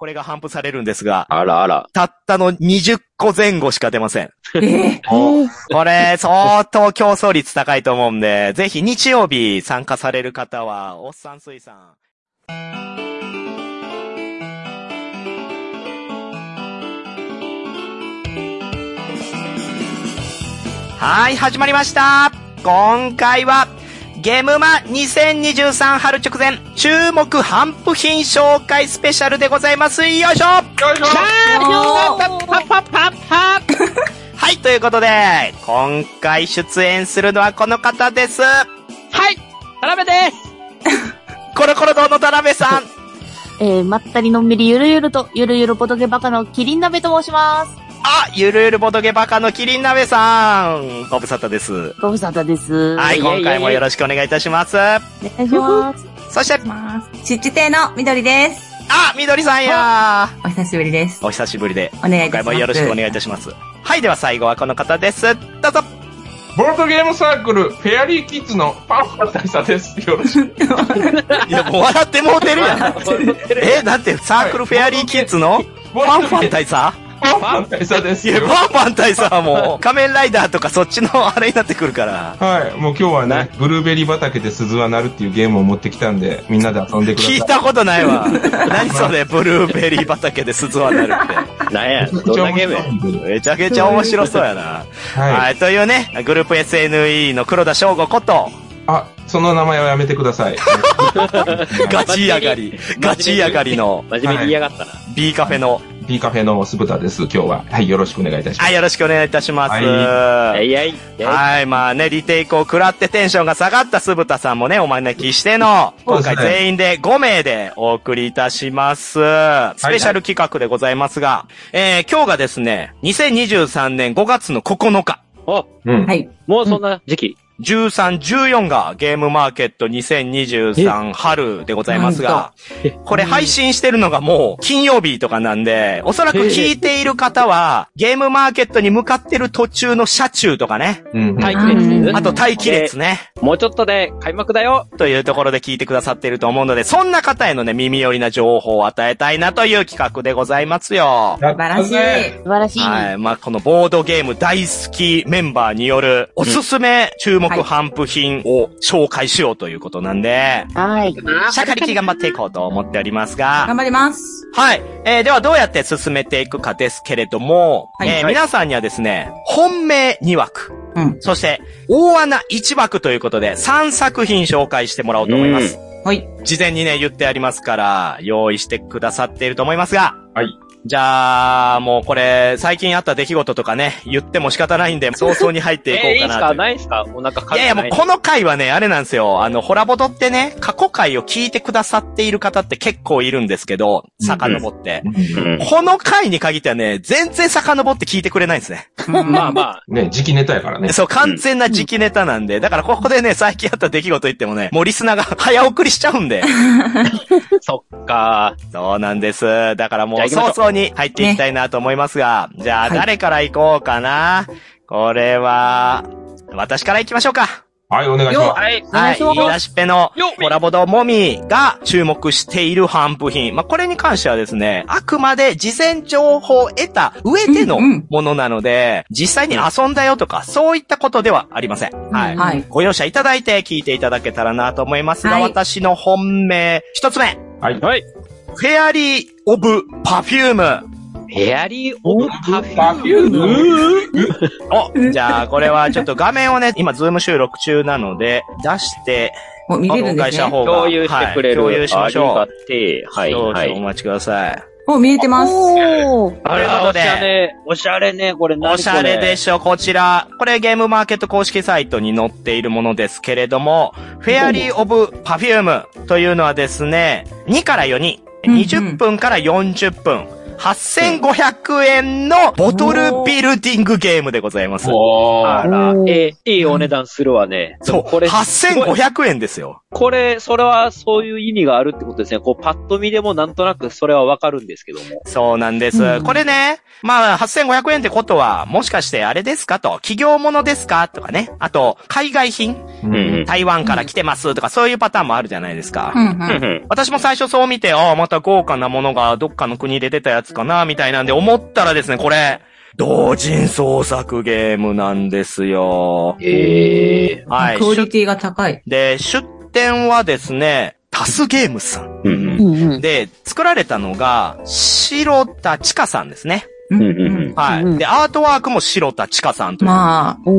これが頒布されるんですが、あらあら。たったの20個前後しか出ません。え これ、相当競争率高いと思うんで、ぜひ日曜日参加される方は、おっさん水産。はい、始まりました。今回は、ゲームマ2023春直前、注目頒布品紹介スペシャルでございます。よいしょよいしょ はい、ということで、今回出演するのはこの方です。はい田辺ですコロコロ堂の田辺さん。えー、まったりのんびりゆるゆると、ゆるゆるボトゲバカのキリン鍋と申します。あ、ゆるゆるボトゲバカのキリン鍋さん。ご無沙汰です。ご無沙汰です。はい、今回もよろしくお願いいたします。お願いします。そして、ちっち亭の緑です。あ、みどりさんやお久しぶりです。お久しぶりで、お願いいたします。今回もよろしくお願いいたします。はい、では最後はこの方です。どうぞ。ボードゲームサークル、フェアリーキッズのパンファン大佐です。よろしく。いや、もう笑ってもうてるやん。え、だってサークルフェアリーキッズのファンファン大佐？パンファン大佐ですい。ファンファン大佐はもう、仮面ライダーとかそっちのあれになってくるから。はい。もう今日はね、ブルーベリー畑で鈴は鳴るっていうゲームを持ってきたんで、みんなで遊んでください。聞いたことないわ。何それ、ブルーベリー畑で鈴はなるっなんや、どんなゲーム。めちゃくちゃ面白そうやな。はい。はい、というね、グループ SNE の黒田翔吾こと、あ、その名前はやめてください。ガチ上がり、ガチ上がりの真面目に嫌がったな。B カフェの、B カフェの酢豚です、今日は。はい、よろしくお願いいたしまはい、よろしくお願いいたします。はいえいやい。はい、まあね、リテイクを食らってテンションが下がった酢豚さんもね、お招きしての、今回全員で5名でお送りいたします。スペシャル企画でございますが、えー、今日がですね、2023年5月の9日、お、す。うん。はい。もうそんな時期。13、14がゲームマーケット2023春でございますが、これ配信してるのがもう金曜日とかなんで、おそらく聞いている方は、ゲームマーケットに向かってる途中の車中とかね、うん。待はい。機列。あと待機列ね、もうちょっとで開幕だよ。というところで聞いてくださっていると思うので、そんな方へのね、耳寄りな情報を与えたいなという企画でございますよ。素素晴らしい。素晴らしい。はい。まあ、このボードゲーム大好きメンバーによるおすすめ注目頒布品を紹介しようということなんで、はい。シャカリキ頑張っていこうと思っておりますが、頑張ります。はい。えー、ではどうやって進めていくかですけれども、はいえーはい皆さんにはですね、本命2枠、うん。そして大穴1枠ということで3作品紹介してもらおうと思います。はい。事前にね、言ってありますから、用意してくださっていると思いますが、はい。じゃあ、もうこれ、最近あった出来事とかね、言っても仕方ないんで、早々に入っていこえー、いいっすか？うかなという。ないっすか？お腹軽いやいや、もうこの回はね、あれなんですよ。あの、ホラボドってね、過去回を聞いてくださっている方って結構いるんですけど、遡って。うんこの回に限ってはね、全然遡って聞いてくれないんですね。まあまあ。ね、時期ネタやからね。そう、完全な時期ネタなんで、だからここでね、最近あった出来事言ってもね、もうリスナーが早送りしちゃうんで。そっかそうなんです。だからもうじゃあ行きましょう早々に入っていきたいなと思いますが、じゃあはい誰から行こうかな？これは、私から行きましょうか。はい、お願いしまはい。はい。お願いします言い出しっぺのコラボドモミが注目している頒布品。まあ、これに関してはですね、あくまで事前情報を得た上でのうんうんものなので、実際に遊んだよとか、そういったことではありません。はい。はい。ご容赦いただいて聞いていただけたらなと思いますが、はい私の本命、一つ目。す。はい。はい。Fairy of Perfume。Fairy of Perfume お、じゃあ、これはちょっと画面をね、今、ズーム収録中なので、出して、もう見れるんですね。お会社方が共有してくれる。はい共有しましょう。ありがてえはい、少々はい。お待ちください。もう見れてます。おー。あれということでおしゃれ、おしゃれね、これ何これ？おしゃれでしょ、こちら。これゲームマーケット公式サイトに載っているものですけれども、 Fairy of Perfume というのはですね、2から4人、20分から40分、8500円のボトルビルディングゲームでございます。おー。あらええ、いいお値段するわね。そう、これ、すごい8500円ですよ。これ、それはそういう意味があるってことですね。こう、パッと見でもなんとなくそれはわかるんですけども。そうなんです。うんこれね、まあ、8500円ってことは、もしかしてあれですかと、企業ものですかとかね。あと、海外品うんうん台湾から来てますとか、そういうパターンもあるじゃないですか。うんう。うんん私も最初そう見て、ああ、また豪華なものがどっかの国で出たやつかな、みたいなんで思ったらですね、これ、同人創作ゲームなんですよ。ええはい。出クオリティが高い。で、出展はですね、タスゲームスさん。うんうんうん。で、作られたのが、白田千佳さんですね。うんうんうんはい。うんで、アートワークも白田千佳さんという。まあ、お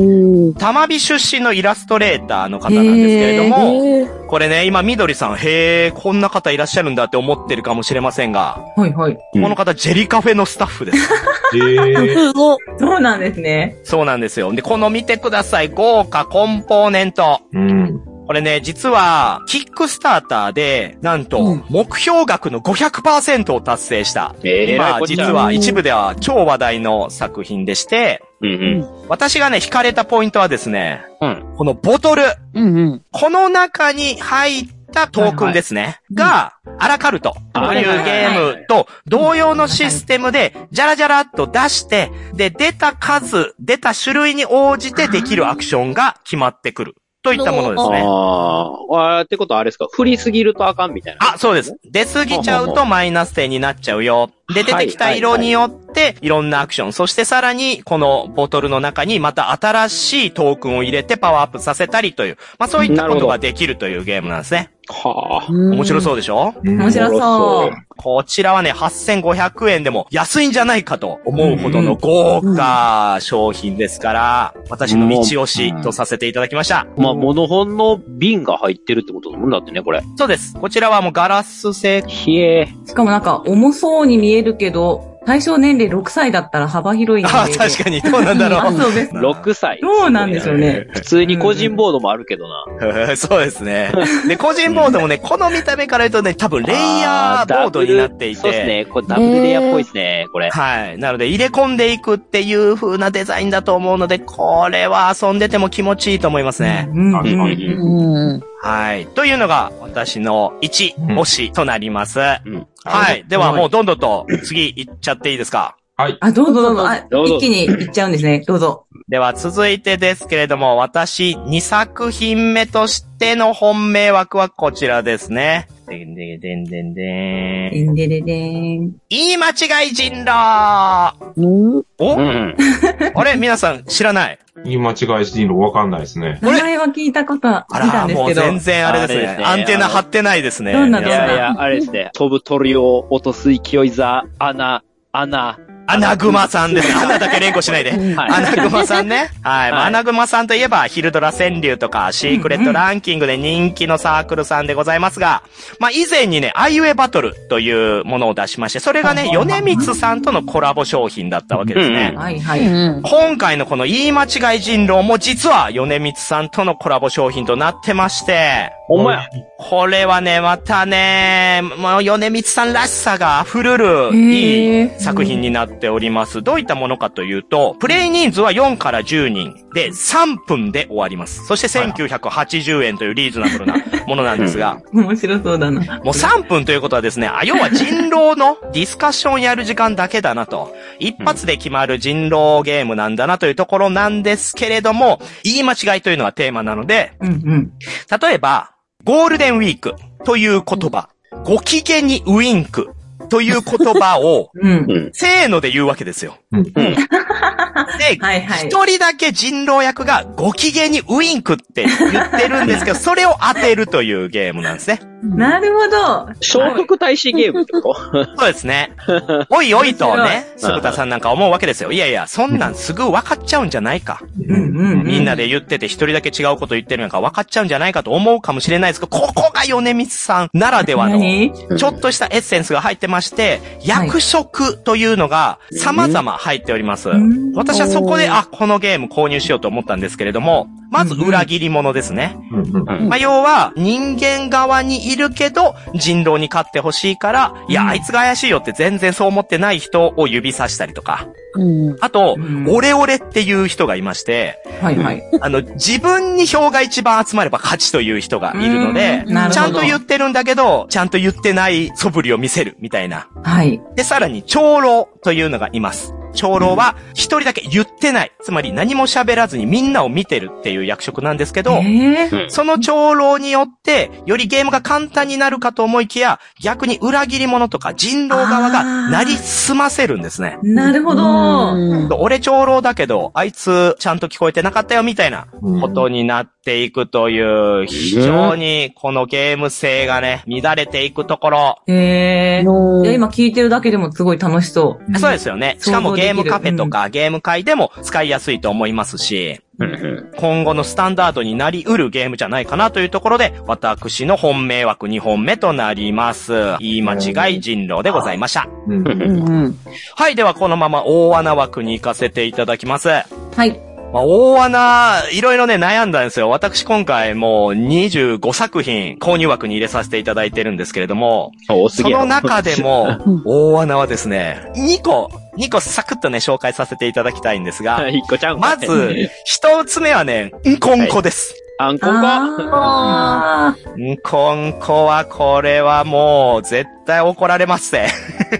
ー。玉美出身のイラストレーターの方なんですけれども、えーこれね、今、みどりさん、へえ、こんな方いらっしゃるんだって思ってるかもしれませんが、はいはい。うんこの方、ジェリカフェのスタッフです。えー。すごっ。そうなんですね。そうなんですよ。で、この見てください。豪華コンポーネント。うん。これね、実は、キックスターターで、なんとうん、目標額の500%を達成した。ええまあ、実は一部では超話題の作品でして、うんうん。私がね、惹かれたポイントはですね、うんこのボトル、うんうん。この中に入ったトークンですね。が、アラカルトというゲームと同様のシステムで、じゃらじゃらっと出して、で、出た数、出た種類に応じてできるアクションが決まってくる。といったものですね。ああ、ってことはあれですか？振りすぎるとあかんみたいな。あ、そうです。出過ぎちゃうとマイナス点になっちゃうよ。で、出てきた色によって、いろんなアクション。そしてさらに、このボトルの中にまた新しいトークンを入れてパワーアップさせたりという、まあそういったことができるというゲームなんですね。はあ。面白うそうでしょ？面白そう。こちらはね、8500円でも安いんじゃないかと思うほどの豪華商品ですから、私の一押しとさせていただきました。まあ、モノホンの瓶が入ってるってことだもんだってね、これ。そうです。こちらはもうガラス製。ひえ。しかもなんか重そうに見えるけど、対象年齢6歳だったら幅広いあ、確かに、どうなんだろう。そうです。6歳。どうなんでしょうね。普通に個人ボードもあるけどな。そうですね。で、個人ボードもね、この見た目から言うとね、多分レイヤーボードになっていて。そうですね。これダブルレイヤーっぽいですね、これ。はい。なので、入れ込んでいくっていう風なデザインだと思うので、これは遊んでても気持ちいいと思いますね。うんうん確かにんうん。はい。というのが、私の1推しとなります。うん。はい。では、もうどんどんと次行っちゃっていいですか？はい。あ、どうぞどうぞ。あ、一気にいっちゃうんですね。どうぞ。では、続いてですけれども、私、2作品目としての本命枠はこちらですね。でんでんでんでんでん。でんでれでーん。言い間違い人狼うんお、うん。あれ？皆さん知らない？言い間違いしていいのわかんないですね。名前は聞いたことはあら、んですけど。もう全然あれですね。アンテナ張ってないですね。どんない皆さやいや、あれですね。飛ぶ鳥を落とす勢い座、穴、穴。アナグマさんです。アナだけ連呼しないで。はいアナグマさんね。はい。アナグマさんといえば、ヒルドラ川柳とか、シークレットランキングで人気のサークルさんでございますが、まあ以前にね、アイウェイバトルというものを出しまして、それがね、米光さんとのコラボ商品だったわけですね。はいはい。うん。今回のこの言い間違い人狼も実は米光さんとのコラボ商品となってまして、ほんまや。これはね、またね、もう、米光さんらしさが溢れる、いい作品になっております。どういったものかというと、プレイ人数は4から10人で3分で終わります。そして1980円というリーズナブルなものなんですが、面白そうだな。もう3分ということはですね、あ、要は人狼のディスカッションやる時間だけだなと。一発で決まる人狼ゲームなんだなというところなんですけれども、言い間違いというのはテーマなので、うんうん。例えば、ゴールデンウィークという言葉、ご機嫌にウィンク。という言葉を。せーので言うわけですよ。うんで。一人だけ人狼役がご機嫌にウィンクって言ってるんですけど、それを当てるというゲームなんですね。なるほど。聖徳太子ゲームってこと？そうですね。おいおいとね、白いすぶたさんなんか思うわけですよ。いやいや、そんなんすぐ分かっちゃうんじゃないか。うんうんうん。みんなで言ってて一人だけ違うこと言ってるのか分かっちゃうんじゃないかと思うかもしれないですけど、ここが米光さんならではの、何？ちょっとしたエッセンスが入ってまして、役職というのが様々入っております。ん。私はそこで、あ、このゲーム購入しようと思ったんですけれども、まず裏切り者ですね。まあ、要は、人間側にいるけど、人狼に勝ってほしいから、いや、あいつが怪しいよって全然そう思ってない人を指さしたりとか。うん。あとうん、オレオレっていう人がいまして、はいはい。あの、自分に票が一番集まれば勝ちという人がいるのでちゃんと言ってるんだけど、ちゃんと言ってない素振りを見せるみたいな。はい。で、さらに、長老というのがいます。長老は、一人だけ言ってない。つまり、何も喋らずにみんなを見てるっていう役職なんですけど、えーその長老によって、よりゲームが簡単になるかと思いきや、逆に裏切り者とか人狼側がなりすませるんですね。なるほど。俺長老だけど、あいつちゃんと聞こえてなかったよみたいなことになっていくという、非常にこのゲーム性がね、乱れていくところ。えーのいや今聞いてるだけでもすごい楽しそう。そうですよね。しかもゲームカフェとかゲーム会でも使いやすいと思いますし、今後のスタンダードになり得るゲームじゃないかなというところで、私の本命枠2本目となります。言い間違い人狼でございました。うんうんうん。はい、ではこのまま大穴枠に行かせていただきます。はい。まあ、大穴、いろいろね、悩んだんですよ。私今回もう25作品購入枠に入れさせていただいてるんですけれども、その中でも、大穴はですね、2個、2個サクッとね、紹介させていただきたいんですが、一個ちゃうんかまず、一つ目はね、んこんこです。あんこんこ。あんこんこは、これはもう、絶対怒られますぜ。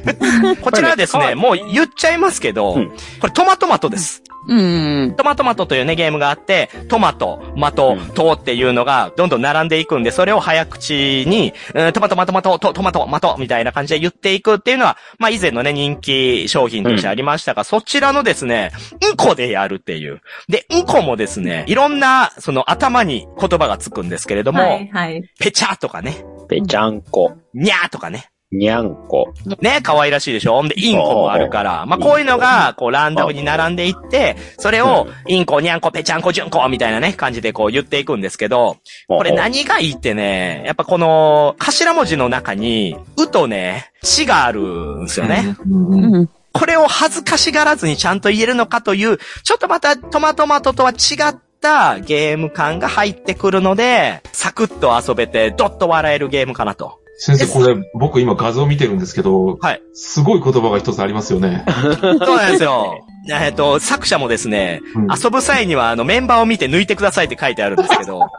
こちらはですね、もう言っちゃいますけど、うんこれトマトマトです。うん。トマトマトというね、ゲームがあって、トマト、マト、トっていうのがどんどん並んでいくんで、それを早口に、うんトマトマトマト、トトマトマトみたいな感じで言っていくっていうのは、まあ以前のね、人気商品としてありましたが、そちらのですね、うんこでやるっていう。で、うんこもですね、いろんな、その頭に言葉がつくんですけれどーも、はいはい。ペチャとかね、ぺちゃんこ。にゃーとかね。にゃんこ。ね、可愛らしいでしょ？ほんで、インコもあるから。まあ、こういうのが、こう、ランダムに並んでいって、それを、インコ、ニャンコ、ペチャンコ、ジュンコ、みたいなね、感じでこう言っていくんですけど、これ何がいいってね、やっぱこの、頭文字の中に、うとね、ちがあるんですよね。うん。これを恥ずかしがらずにちゃんと言えるのかという、ちょっとまたトマトマトとは違ったゲーム感が入ってくるので、サクッと遊べて、ドッと笑えるゲームかなと。先生、これ、僕今画像見てるんですけど、はい。すごい言葉が一つありますよね。そうなんですよ。えっと、作者もですね、うん。遊ぶ際には、あの、メンバーを見て抜いてくださいって書いてあるんですけど、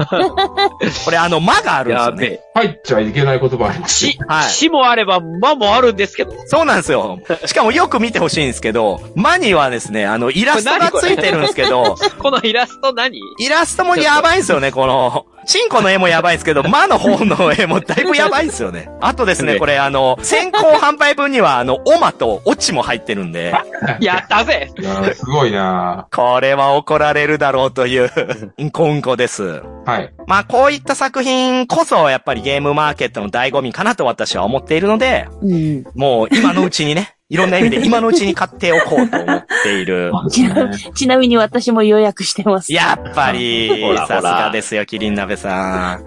これ、あの、間があるんですよね。入っちゃいけない言葉ありますよし、はい。しもあれば、まもあるんですけど。そうなんですよ。しかもよく見てほしいんですけど、間にはですね、あの、イラストがついてるんですけど、こ のイラスト何？イラストもやばいんですよね、この、チンコの絵もやばいんですけど、間の方の絵もだいぶやばいんですよね。あとですね、これあの、先行販売分には、あの、オマとオチも入ってるんで、やったぜいやーすごいなこれは怒られるだろうという、うんこうんこです。はい。まあ、こういった作品こそ、やっぱりゲームマーケットの醍醐味かなと私は思っているので、うん。もう今のうちにね、いろんな意味で今のうちに買っておこうと思っている。ちなちなみに私も予約してます。やっぱりさすがですよ、キリン鍋さん。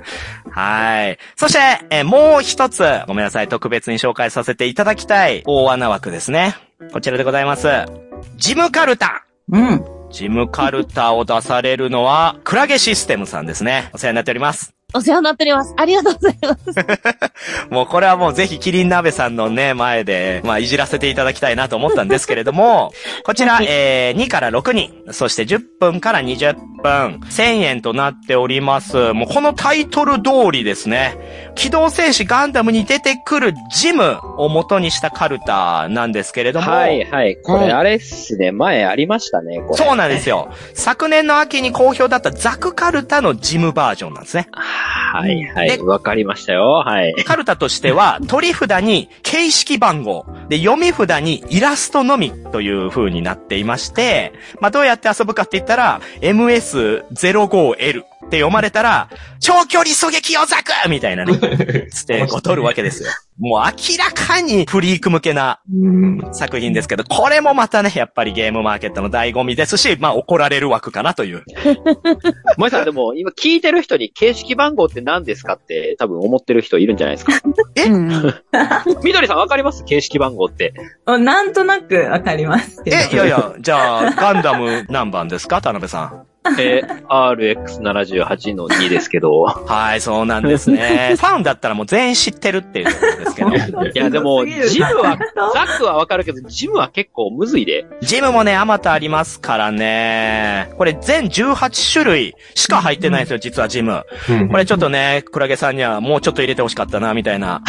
はい。そして、えーもう一つ、ごめんなさい、特別に紹介させていただきたい大穴枠ですね。こちらでございます。ジムカルタ。うん。ジムカルタを出されるのは、クラゲシステムさんですね。お世話になっております。お世話になっております。ありがとうございます。もうこれはもうぜひキリン鍋さんのね、前で、まあいじらせていただきたいなと思ったんですけれども、こちら、えー、2から6人、そして10分から20分、1000円となっております。もうこのタイトル通りですね、機動戦士ガンダムに出てくるジムを元にしたカルタなんですけれども、はいはい。こはいれあれっすね。前ありましたね、これ。そうなんですよ。昨年の秋に好評だったザクカルタのジムバージョンなんですね。はいはい。でわかりましたよ。はい。カルタとしては、取り札に形式番号、で、読み札にイラストのみという風になっていまして、まあ、どうやって遊ぶかって言ったら、MS05L って読まれたら、長距離狙撃用ザクみたいなね、つってこう取るわけですよ。もう明らかにフリーク向けなうん。作品ですけど、これもまたね、やっぱりゲームマーケットの醍醐味ですし、まあ怒られる枠かなという。萌さんでも今聞いてる人に形式番号って何ですかって多分思ってる人いるんじゃないですか。うん。みどりさんわかります？形式番号って。あなんとなくわかりますけど。え、いやいや、じゃあ、ガンダム何番ですか？田辺さん。えー RX78 の2ですけど。はい、そうなんですね。ファンだったらもう全員知ってるっていうことですけど。いや、でも、ジムは、ザックはわかるけど、ジムは結構むずいで。ジムもね、あまたありますからね。これ全18種類しか入ってないんですよ、実はジム。うんこれちょっとね、クラゲさんにはもうちょっと入れてほしかったな、みたいな。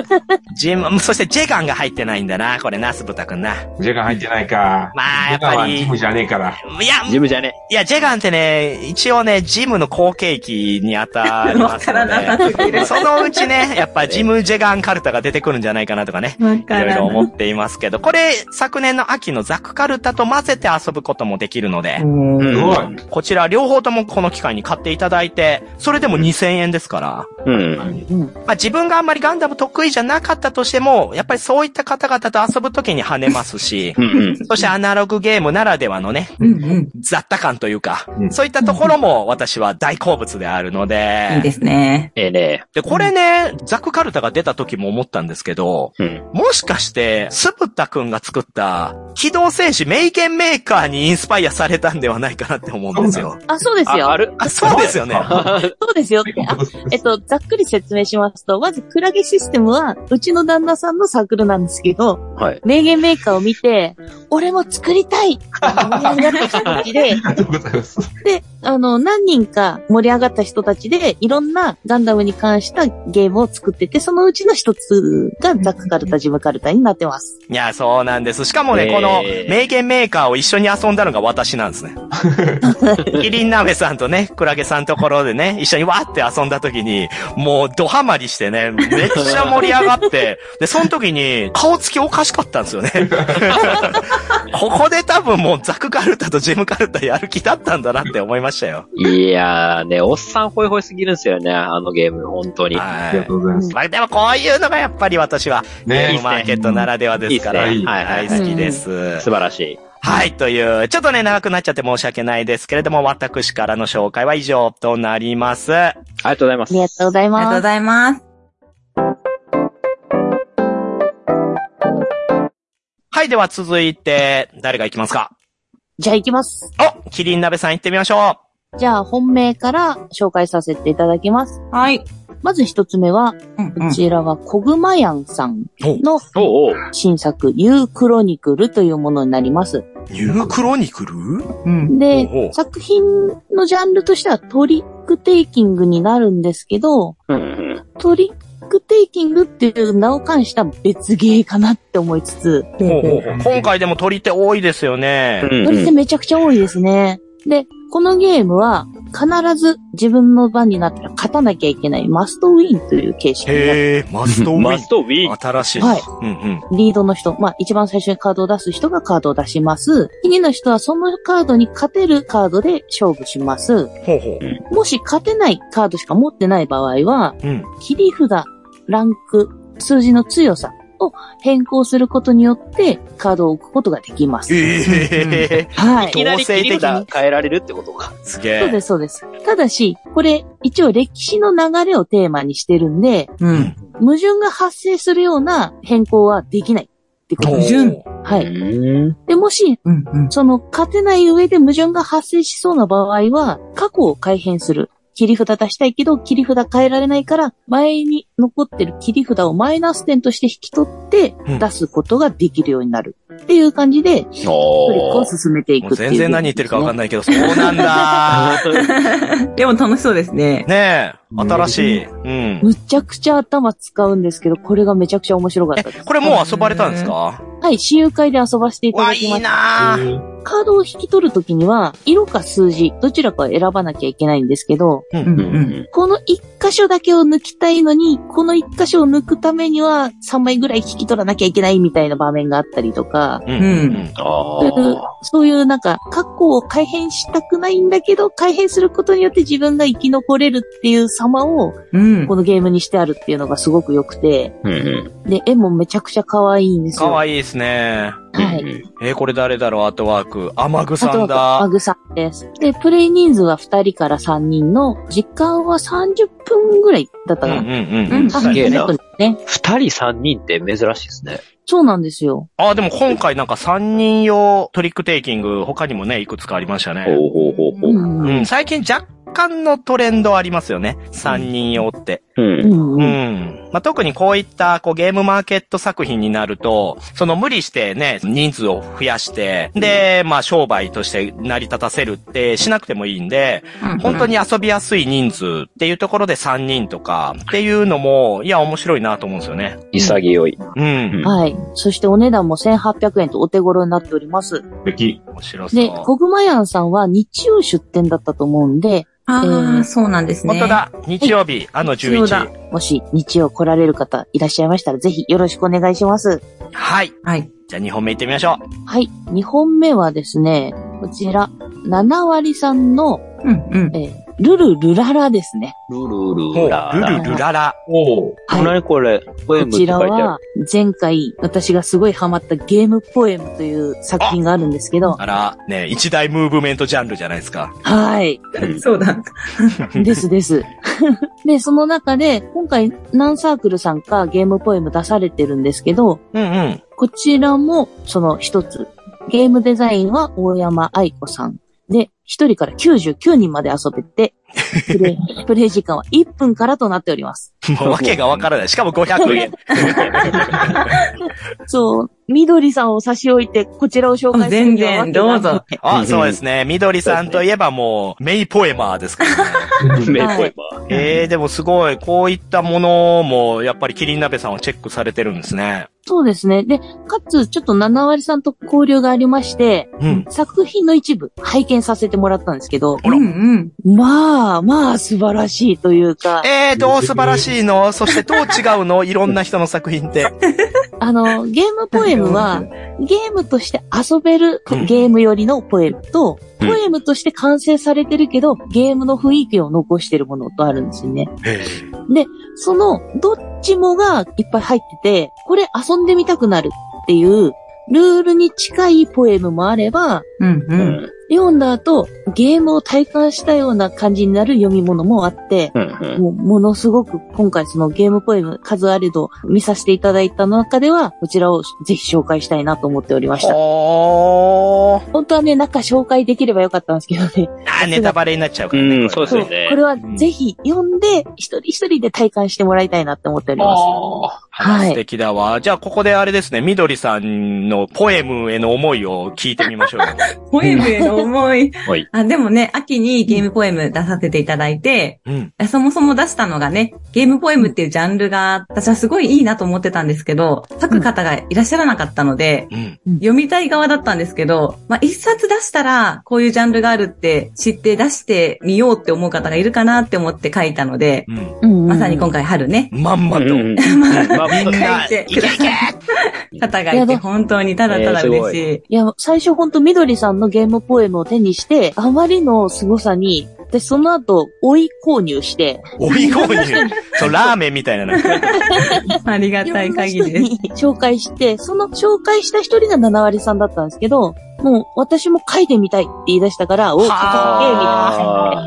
ジム、そしてジェガンが入ってないんだな、これな、スブタくんな。ジェガン入ってないか。まあ、やっぱり。はジムじゃねえから。いや、ジムじゃね。いや、ジェガンってね、一応ね、ジムの後継機に当たりまわすのからなさすぎで、る。そのうちね、やっぱジムジェガンカルタが出てくるんじゃないかなとかね。わいろいろ思っていますけど、これ、昨年の秋のザクカルタと混ぜて遊ぶこともできるので、い。うん。こちら両方ともこの機会に買っていただいて、それでも2000円ですから、うん。まあ自分があんまりガンダム得意じゃなかったとしても、やっぱりそういった方々と遊ぶときに跳ねますし、うんうん。そしてアナログゲームならではのね、うんうん。雑多感というか、うんそういったところも私は大好物であるので、いいですね。ええね。で、これね、ザクカルタが出た時も思ったんですけど、うん。もしかして、スプッタ君が作った、機動戦士メイケンメーカーにインスパイアされたんではないかなって思うんですよ。あ、そうですよあ、あ。る？あ、そうですよね。そうですよって。あえっと、ざっくり説明しますと、まず、クラゲシステムは、うちの旦那さんのサークルなんですけど、はい。名言メーカーを見て、俺も作りたいって盛り上がった人たちで、で、あの、何人か盛り上がった人たちで、いろんなガンダムに関したゲームを作ってて、そのうちの一つがザクカルタ、ジムカルタになってます。いや、そうなんです。しかもね、えーこの、名言メーカーを一緒に遊んだのが私なんですね。キリン鍋さんとね、クラゲさんところでね、一緒にわーって遊んだ時に、もうドハマりしてね、めっちゃ盛り上がって、で、その時に顔つきおかしかったんですよね。ここで多分もうザクカルタとジムカルタやる気だったんだなって思いましたよ。いやーね、おっさんホイホイすぎるんですよね、あのゲーム、本当に。はい。ありがとうございます。まあでもこういうのがやっぱり私は、ゲーねムマーケットならではですから、いいねはい、はい大好きです。素晴らしい。はい、という、ちょっとね、長くなっちゃって申し訳ないですけれども、私からの紹介は以上となります。ありがとうございます。ありがとうございありがとうごます。ざいます。はい、では続いて、誰が行きますか？じゃあ行きます。お、キリン鍋さん行ってみましょじゃあ本命から紹介させていただきます。はい。まず一つ目は、うんうんこちらはコグマヤンさんの新作、ユークロニクルというものになります。う。ニュークロニクルうん。でほうほ、う作品のジャンルとしてはトリックテイキングになるんですけど、うんうん。トリックテイキングっていう名を冠した別ゲーかなって思いつつ、今回でもトリテって多いですよね。うんこれってめちゃくちゃ多いですね。で、このゲームは必ず自分の番になったら勝たなきゃいけないマストウィンという形式へえ、 must win。マストウィン。新しい。はいうんうん。リードの人、まあ一番最初にカードを出す人がカードを出します。次の人はそのカードに勝てるカードで勝負します。ほうほう。もし勝てないカードしか持ってない場合は、うん。切り札、ランク、数字の強さを変更することによってカードを置くことができます。ええはいい。きなり切り強制的に札変えられるってことか。すげえ。そうです、そうです。ただし、これ、一応歴史の流れをテーマにしてるんで、うん。矛盾が発生するような変更はできないってことです。矛盾はい。うん。で、もし、うん。うん。その勝てない上で矛盾が発生しそうな場合は、過去を改変する。切り札出したいけど、切り札変えられないから、前に残ってる切り札をマイナス点として引き取ってうん、出すことができるようになる。っていう感じで、トリックおを進めていくっていう、全然何言ってるかわかんない。ないけど、そうなんだ。でも楽しそうですね。ねえ、新しい。うん。むちゃくちゃ頭使うんですけど、これがめちゃくちゃ面白かったです。これもう遊ばれたんですか？はい、私有会で遊ばせていたわ、いいだきました。なぁ。カードを引き取るときには、色か数字、どちらかを選ばなきゃいけないんですけど、う。うんん。ううん。ん。この一箇所だけを抜きたいのに、この一箇所を抜くためには3枚ぐらい引き取らなきゃいけないみたいな場面があったりとか、うん。うん。あそういうあ。そういうなんか、過去を改変したくないんだけど、改変することによって自分が生き残れるっていう様を、うん。このゲームにしてあるっていうのがすごく良くて、うんうん。で、絵もめちゃくちゃ可愛いんですよ。かわいいですね。はい。えーこれ誰だろう？アートワーク。アマグさんあとは、マだ。グさんです。で、プレイ人数は2人から3人の、時間は30分ぐらいだったかな。うんうんうん。うんあすげえな30分ね。二人三人って珍しいですね。そうなんですよ。あ、でも今回なんか3人用トリックテイキング、他にもね、いくつかありましたね。ほうほうほうほう。うん。う、うん最近若干のトレンドありますよね。3人用って。う。ん。ううん。ん。まあ、特にこういったこうゲームマーケット作品になると、その無理してね、人数を増やして、で、まあ商売として成り立たせるってしなくてもいいんで、本当に遊びやすい人数っていうところで3人とかっていうのも、いや、面白いなと思うんですよね。潔い。うん。はい。そしてお値段も1800円とお手頃になっております。素敵。面白そう。で、コグマヤンさんは日曜出店だったと思うんで、あえーあ、そうなんですね。本当だ。日曜日、あのそうだ11。もし日曜来られる方いらっしゃいましたら、ぜひよろしくお願いします。はい。はい。じゃあ2本目行ってみましょはい。2本目はですね、こちら、7割さんの、うんうん。えールルルララですね。ルルルラルルルララ。おお。はい。何これ？ポエムこちらは。、前回私がすごいハマったゲームポエムという作品があるんですけど、あら、ね、一大ムーブメントジャンルじゃないですか。はい。そうだ。ですです。で、その中で、今回、ナンサークルさんかゲームポエム出されてるんですけど、うんうん。こちらも、その一つ。ゲームデザインは大山愛子さん。で、一人から99人まで遊べて、プレイ、プレイ時間は1分からとなっております。もうわけがわからない。しかも500円。そう、緑さんを差し置いて、こちらを紹介する全然どうぞあ、そうですね。みどりさんといえばもう、メイポエマーですからね。メイポエマえー、でもすごい、こういったものも、やっぱりキリン鍋さんはチェックされてるんですね。そうですね。で、かつ、ちょっと7割さんと交流がありまして、うん。作品の一部拝見させてもらったんですけど、うんうん。まあ、まあ素晴らしいというか、えー、どう素晴らしいの？そしてどう違うの？いろんな人の作品って。あの、ゲームポエムは、ゲームとして遊べるうんゲームよりのポエムと、うんポエムとして完成されてるけど、ゲームの雰囲気を残してるものとあるんですよね。えその、どっちもがいっぱい入ってて、これ遊んでみたくなるっていう、ルールに近いポエムもあれば、うんう。うんん。読んだ後、ゲームを体感したような感じになる読み物もあって、うん。うん。もう、ものすごく、今回そのゲームポエム数あれど見させていただいた中では、こちらをぜひ紹介したいなと思っておりました。本当はね、中紹介できればよかったんですけどね。あー、ネタバレになっちゃうからね。うんそうですよねこれはぜひ読んで、一人一人で体感してもらいたいなって思っております。はい素敵だわ。じゃあ、ここであれですね、みどりさんのポエムへの思いを聞いてみましょうよ。ポエムへの思い。はい。あ、でもね、秋にゲームポエム出させていただいて、うん。そもそも出したのがね、ゲームポエムっていうジャンルが、私はすごいいいなと思ってたんですけど、書く方がいらっしゃらなかったので、うん。読みたい側だったんですけど、まあ、一冊出したら、こういうジャンルがあるって知って出してみようって思う方がいるかなって思って書いたので、うん。まさに今回春ね、まんまと。みんな、書いていけいけ方がいて、本当にただただ嬉しい。いや、最初ほんと緑さんのゲームポエムを手にして、あまりの凄さに、私その後、追い購入して、おい購入。そう、ラーメンみたいななんか。ありがたい限りです。紹介して、その紹介した一人が7割さんだったんですけど、もう私も書いてみたいって言い出したから、お、書け、みた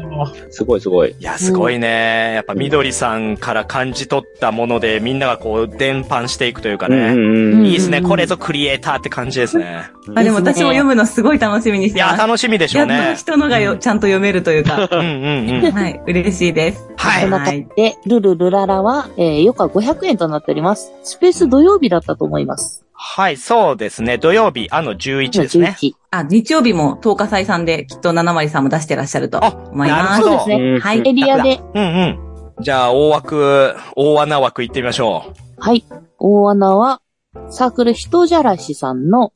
いな。すごいすごい。いや、すごいね。やっぱ、みどりさんから感じ取ったもので、みんながこう、伝播していくというかね。うんいいですね。これぞクリエイターって感じですね。あでも私も読むのすごい楽しみにしいや、てます。楽しみでしょうやっとね。人のがよ、ちゃんと読めるというか。うんうんうん。はい、嬉しいです。はいそんな感じで、ルルルララは、えー、よくは500円となっております。スペース土曜日だったと思います。はい、そうですね。土曜日、あの11ですね。11。あ、日曜日も10日祭さんできっと7割さんも出してらっしゃるとあ思います。なるほどそうですね。うんはいエリアで、うんうん。じゃあ、大枠、大穴枠行ってみましょはい。大穴は、サークル人じゃらしさんの、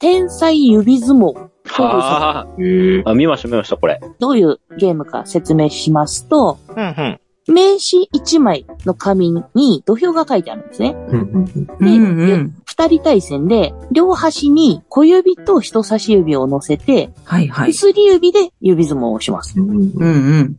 天才指相撲。はあ。あ、見ました見ました、これ。どういうゲームか説明しますと、う。うんうん。名刺1枚の紙に土俵が書いてあるんですね。うんで、うん。二人対戦で、両端に小指と人差し指を乗せて、はいはい。薬指で指相撲をします。うんうん。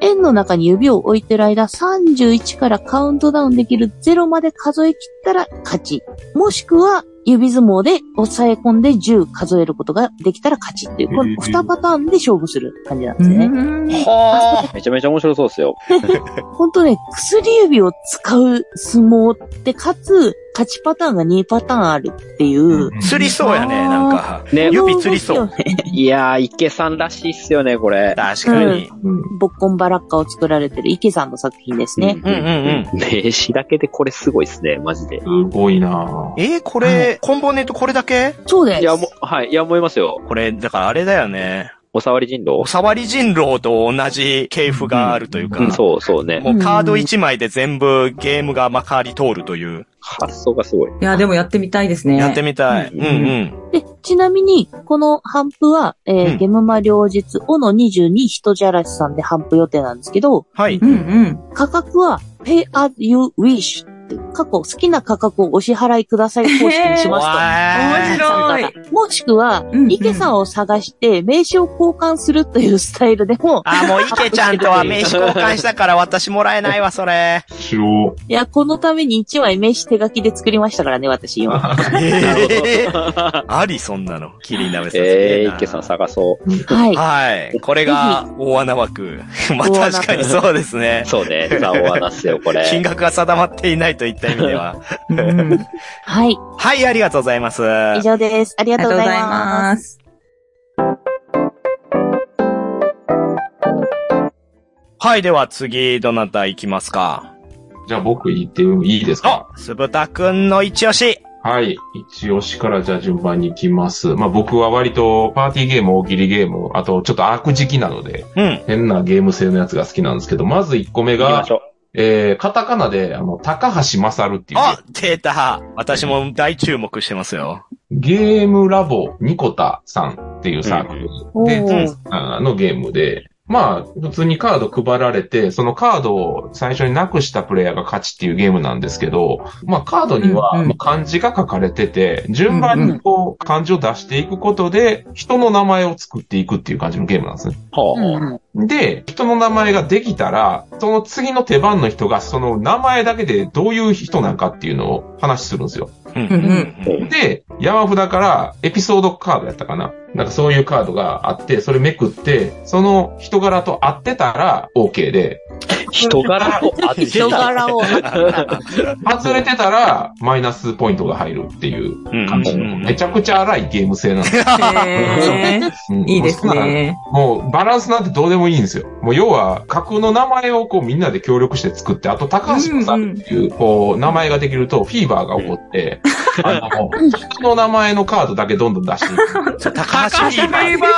円の中に指を置いてる間、31からカウントダウンできる0まで数え切ったら勝ち。もしくは、指相撲で抑え込んで10数えることができたら勝ちっていう、この2パターンで勝負する感じなんですね。うんは めちゃめちゃ面白そうですよ。本当ね、薬指を使う相撲って、かつ、勝ちパターンが2パターンあるっていう。あ。釣りそうやね、なんか。ね、指釣りそういやー、池さんらしいっすよね、これ。確かに。うんボッコンバラッカを作られてる池さんの作品ですね。うんうんうん。名詞だけでこれすごいっすね、マジで。すごいなえー、これ、コンポーネントこれだけ？そうです。いや、もう、はい、いや、思いますよ。これ、だからあれだよね。おさわり人狼？おさわり人狼と同じ系譜があるというか。うん、そうそうね。もうカード1枚で全部ゲームがまかり通るという。発想がすごい。いや、でもやってみたいですね。やってみたい。ううんんうん。で、ちなみに、この頒布は、えーうんゲムマ両日、おの22人じゃらしさんで頒布予定なんですけど、はい。うんうん。価格は pay as you wish って、過去好きな価格をお支払いください方式にしますと。面白いもしくはうんう、ん池さんを探して名刺を交換するというスタイルでも、あ、もう池ちゃんとは名刺交換したから私もらえないわ、それ。しよいや、このために1枚名刺手書きで作りましたからね、私今。えーあり、そんなの。キリン鍋さん。えー、すげ池さん探そう。はい。はい。これが大穴枠。まあ確かにそうですね。そうね、ザオアナっすよ、これ。金額が定まっていないといった意味では。はい。はい、ありがとうございます。以上です。ありがとうございます。はい、では次、どなた行きますか？う。じゃあ僕言っていいですか？あ、すぶたくんの一押し。はい。一押しからじゃあ順番に行きます。まあ僕は割とパーティーゲーム、大喜利ゲーム、あとちょっと悪時期なので、うん。変なゲーム性のやつが好きなんですけど、まず1個目が行きまし、ょえー、カタカナで、あの、高橋勝っていうあ、出た。私も大注目してますよ。ゲームラボニコタさんっていうサークルで、おーあのゲームで、まあ、普通にカード配られて、そのカードを最初になくしたプレイヤーが勝ちっていうゲームなんですけど、まあカードには漢字が書かれてて、順番にこう漢字を出していくことで、人の名前を作っていくっていう感じのゲームなんですね。う。はうんうんで、人の名前ができたら、その次の手番の人がその名前だけでどういう人なんかっていうのを話するんですよ。で、山札からエピソードカードやったかななんかそういうカードがあって、それめくって、その人柄と合ってたら OK で、人柄を当て人柄を。外れてたらマイナスポイントが入るっていう感じの、うんうんうんめちゃくちゃ荒いゲーム性なんですよ。いいです。ね。もうバランスなんてどうでもいいんですよ。もう要は架空の名前をこうみんなで協力して作って、あと高橋さんっていうこう名前ができるとフィーバーが起こって、あの、人の名前のカードだけどんどん出していく。高橋フィーバ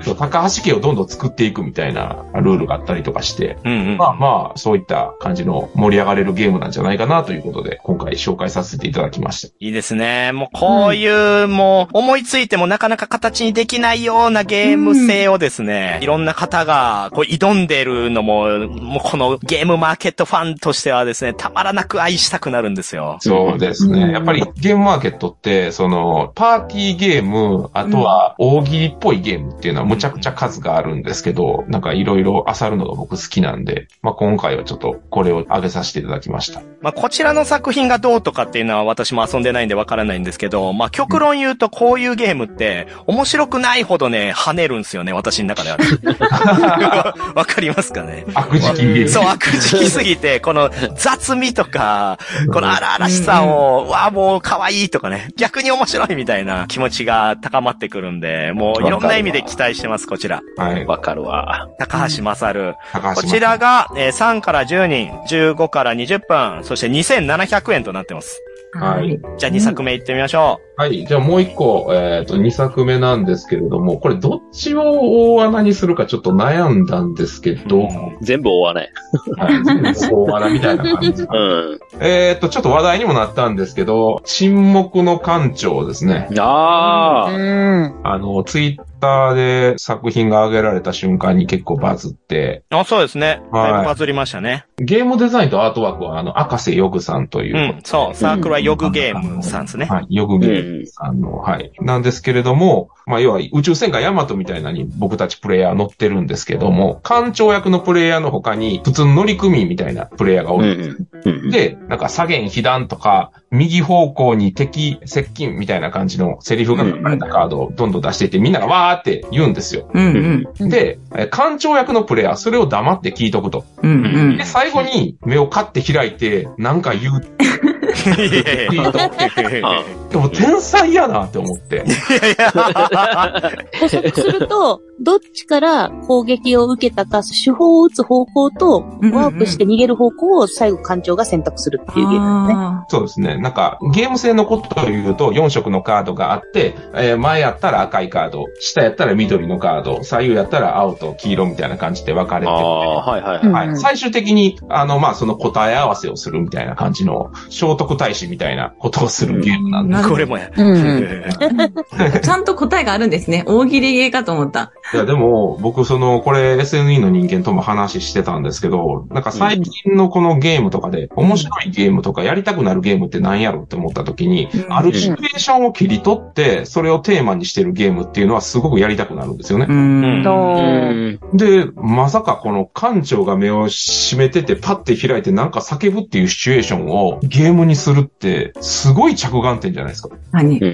ー高橋家をどんどん作っていくみたいなルールがあったりとかして、うんうんまあまあ、そういった感じの盛り上がれるゲームなんじゃないかなということで、今回紹介させていただきました。いいですね。もうこういう、もう思いついてもなかなか形にできないようなゲーム性をですね、いろんな方がこう挑んでるのも、もうこのゲームマーケットファンとしてはですね、たまらなく愛したくなるんですよ。そうですね。うんやっぱりゲームマーケットって、その、パーティーゲーム、あとは大喜利っぽいゲームっていうのはむちゃくちゃ数があるんですけど、なんかいろいろ漁るのが僕好きなんで、まあ今回はちょっとこれを上げさせていただきました。まあ、こちらの作品がどうとかっていうのは私も遊んでないんでわからないんですけど、まあ、極論言うとこういうゲームって面白くないほどね、跳ねるんですよね、私の中では。わかりますかね？悪事件ゲーム。そう、悪事きすぎて、この雑味とか、この荒々しさを、わあ、もう可愛いとかね、逆に面白いみたいな気持ちが高まってくるんで、もういろんな意味で期待してます、こちら。はい。わかるわ。高橋勝。高橋こちらが、えー3から10人、15から20分、そして2700円となってます。はい。じゃあ2作目行ってみましょはい。じゃあもう一個、えっ、と、二作目なんですけれども、これどっちを大穴にするかちょっと悩んだんですけう。ど、全部追わない。はい。全部大穴みたいな感じ。うん。えっと、ちょっと話題にもなったんですけど、沈黙の館長ですね。ああ。うん。あの、ツイッターで作品が上げられた瞬間に結構バズって、あ、そうですね。はいだいぶバズりましたね。ゲームデザインとアートワークは、あの、赤瀬ヨグさんというう、ん、そう。サークルはヨグゲームさんですね。はい、ヨグゲームさんの、はい。なんですけれども、まあ、要は宇宙戦艦ヤマトみたいなのに僕たちプレイヤー乗ってるんですけども、艦長役のプレイヤーの他に普通の乗組員みたいなプレイヤーがおうんです。うんうん。で、なんか左舷被弾とか、右方向に敵接近みたいな感じのセリフが書かれたカードをどんどん出していって、みんながわーって言うんですよ。うんうん。で、え艦長役のプレイヤー、それを黙って聞いとくと。うんうんで、。最後に目をカッて開いて、なんか言う。いやいやでも天才やなって思って。補足すると、どっちから攻撃を受けたか、手法を打つ方向と、ワープして逃げる方向を最後艦長が選択するっていうゲームですね。そうですね。なんか、ゲーム性のことを言うと、4色のカードがあって、えー前やったら赤いカード、下やったら緑のカード、左右やったら青と黄色みたいな感じで分かれてて、はいはいはい。はい。最終的に、あの、まあ、その答え合わせをするみたいな感じの、聖徳太子みたいなことをするゲームなんで。これもや。うんー ちゃんと答えがあるんですね。大喜利ゲーかと思った。いや、でも、僕、その、これ SNE の人間とも話してたんですけど、なんか最近のこのゲームとかで、面白いゲームとかやりたくなるゲームって何やろって思った時に、うんあるシチュエーションを切り取って、それをテーマにしてるゲームっていうのはすごくやりたくなるんですよね。で、まさかこの館長が目を閉めててパッて開いてなんか叫ぶっていうシチュエーションをゲームにするって、すごい着眼点じゃないですか。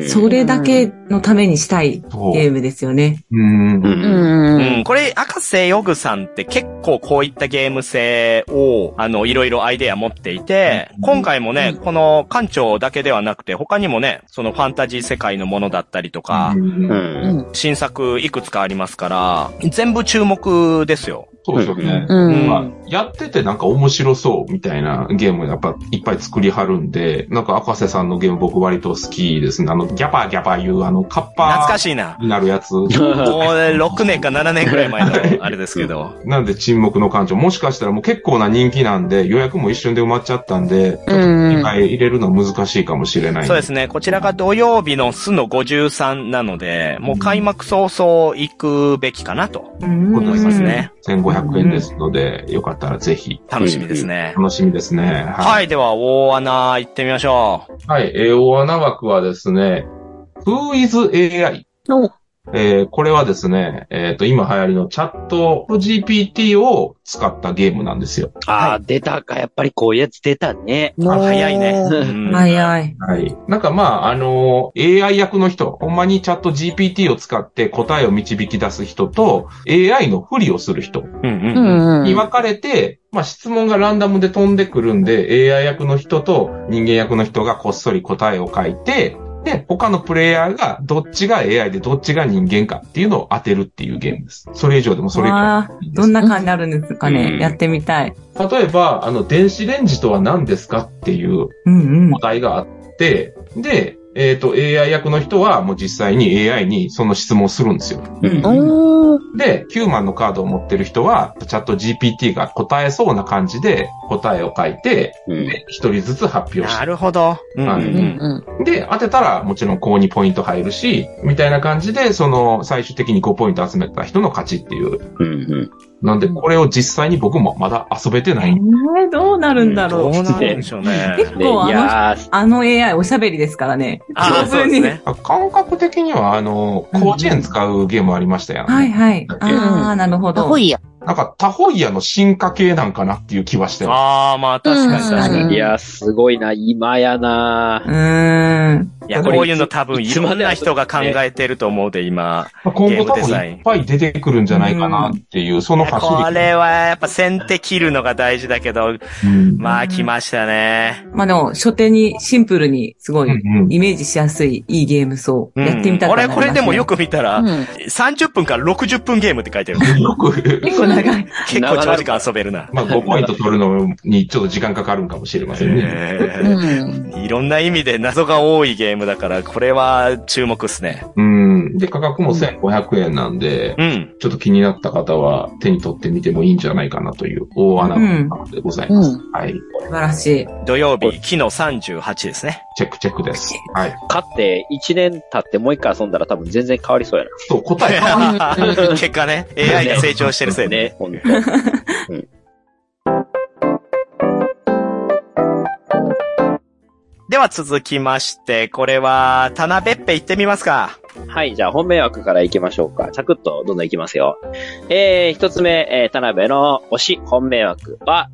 それだけのためにしたい。ゲームですよね。うんう。。うんん。うん、これ、赤瀬ヨグさんって結構こういったゲーム性を、あの、いろいろアイデア持っていて、今回もね、この館長だけではなくて、他にもね、そのファンタジー世界のものだったりとか。新作いくつかありますから、全部注目ですよ。そうですよね。うんまあやっててなんか面白そうみたいなゲームやっぱいっぱい作りはるんで、なんか赤瀬さんのゲーム僕割と好きですね。あの、ギャパーギャパーいうあの、カッ懐パかしいな。になるやつ。もう6年か7年くらい前のあれですけど。なんで沈黙の館長。もしかしたらもう結構な人気なんで、予約も一瞬で埋まっちゃったんで、ちょっと一回入れるのは難しいかもしれない。そうですね。こちらが土曜日の巣の53なので、もう開幕早々行くべきかなとうん思いますね。1500円ですので、よかったらぜひ。楽しみですね。楽しみですね。はい、では、大穴行ってみましょう。はい。えー、大穴枠はですね、Who is AI? おえーこれはですね、えっ、と、今流行りのチャット GPT を使ったゲームなんですよ。ああ、出たか。やっぱりこういうやつ出たね。あ早いね。早い。はい。なんかまあ、あの AI 役の人、ほんまにチャット GPT を使って答えを導き出す人と、AI のふりをする人に分かれて、まあ質問がランダムで飛んでくるんで、AI 役の人と人間役の人がこっそり答えを書いて、で、他のプレイヤーがどっちが AI でどっちが人間かっていうのを当てるっていうゲームです。それ以上でもそれ以下あーどんな感じになるんですかうんね。やってみたい。例えば、あの、電子レンジとは何ですかっていううんうん。答えがあって、で、えっ、と、AI 役の人はもう実際に AI にその質問をするんですよ。うんおーで、9万のカードを持ってる人は、チャット GPT が答えそうな感じで答えを書いて、うん。人ずつ発表しなるほど。うんうんはいうんうんて。で、当てたらもちろんこうにポイント入るし、みたいな感じで、その最終的に5ポイント集めた人の勝ちっていう。なんで、これを実際に僕もまだ遊べてない。えー、どうなるんだろう。どうなるんでしょうね。ね、結構あのあの AI おしゃべりですからね。ああ、そうですね。感覚的には、あの、広辞苑使うゲームありましたよね。はいはい。ああ、なるほど。かっこいいや。なんか、タホイヤの進化系なんかなっていう気はしてまああ、まあ確かに確かうんに。いやー、すごいな。今やなうーん。いや、こういうの多分いろんな人が考えてると思うで、今。す。今ゲー後多分いっぱい出てくるんじゃないかなっていう、その走り。これはやっぱ先手切るのが大事だけど、うんまあ来ましたね。まあでも、初手にシンプルにすごいイメージしやすいいいゲームそう。やってみたくなり俺ますねこれでもよく見たら、うん。30分から60分ゲームって書いてる。よく、結構長い。結構長時間遊べるな。まあ5ポイント取るのにちょっと時間かかるんかもしれませんね。いろんな意味で謎が多いゲームだから、これは注目っすね。うん。で、価格も1500円なんで、うん。ちょっと気になった方は手に取ってみてもいいんじゃないかなという大穴でございます。うはい。素晴らしい。土曜日、昨日38ですね。チェックチェックです。はい。勝って1年経ってもう一回遊んだら多分全然変わりそうやな。そう、答え。結果ね、AI が成長してるせいで。ね、ほんと。では続きまして、これは、田辺っぺ行ってみますか。はい、じゃあ本命枠から行きましょうか。サクッとどんどん行きますよ。えー、一つ目、えー、田辺の推し本命枠は、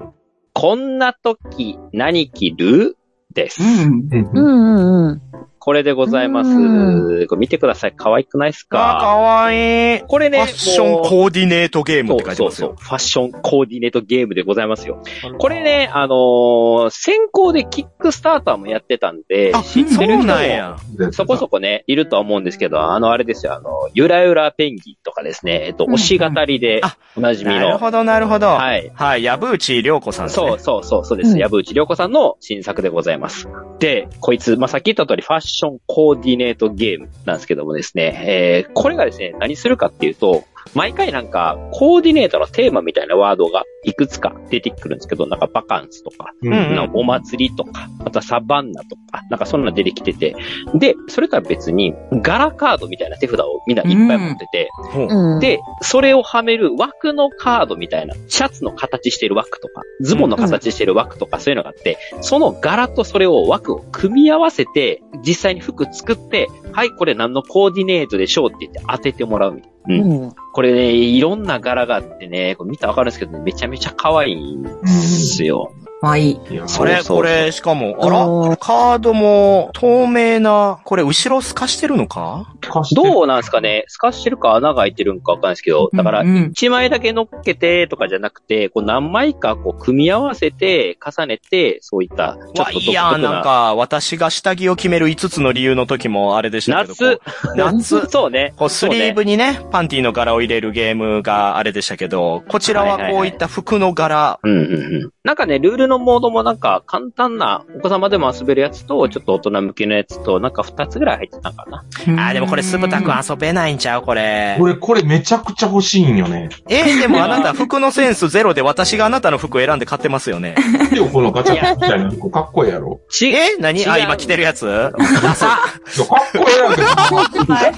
こんな時何着る？です。うん。うんうんうんうん。これでございます。うこれ見てください。可愛くないですあ、かかわいい。これね、ファッションコーディネートゲームって書いてますよ。そうそうそう。ファッションコーディネートゲームでございますよ。これね、あのー先行でキックスターターもやってたんで、あ、知ってる人も。そこそこね、いるとは思うんですけど、あの、あれですよ、あの、ゆらゆらペンギンとかですね、えっと、うん推し語りであ、おなじみの。なるほど、なるほど。はい。はい。矢内涼子さんですね。そうそうそう、そうです。うん矢内涼子さんの新作でございます。で、こいつ、まあ、さっき言った通りファッションコーディネートゲームなんですけどもですね、えー、これがですね、何するかっていうと、毎回なんか、コーディネートのテーマみたいなワードがいくつか出てくるんですけど、なんかバカンスとか、うんうんなんかお祭りとか、あとはサバンナとか、なんかそんなの出てきてて、で、それとは別に、ガラカードみたいな手札をみんないっぱい持ってて、うん。で、それをはめる枠のカードみたいな、シャツの形してる枠とか、ズボンの形してる枠とかそういうのがあって、その柄とそれを枠を組み合わせて、実際に服作って、はい、これ何のコーディネートでしょうって言って当ててもらうみたいな。うん。うん。これね、いろんな柄があってね、これ見たらわかるんですけどね、めちゃめちゃ可愛いんですよ。い。それ、これ、しかも、あおらカードも透明な、これ後ろ透かしてるのか？どうなんですかね？透かしてるか穴が開いてるんかわかんないですけど、だから、うん。うん一枚だけ乗っけてとかじゃなくて、こう何枚かこう組み合わせて、重ねて、そういった、ちょっわ、といや、なんか、私が下着を決める5つの理由の時もあれでしたけど。夏。夏。そうね。こうスリーブにね、パンティの柄を入れるゲームがあれでしたけど、こちらはこういった服の柄。うんうんうん。なんかね、ルールのモードもなんか簡単な、お子様でも遊べるやつと、ちょっと大人向けのやつと、なんか2つぐらい入ってたんかな。あー、でもこれすぶたくん遊べないんちゃうこれ。これ、これめちゃくちゃ欲しいんよね。えーでもあなた服のセンスゼロで私があなたの服を選んで買ってますよね。でもこのガチャみたいなのかっこいいやろ。ち、え何？あ、違う今着てるやつ？ダサいやかっこいいやんけ。お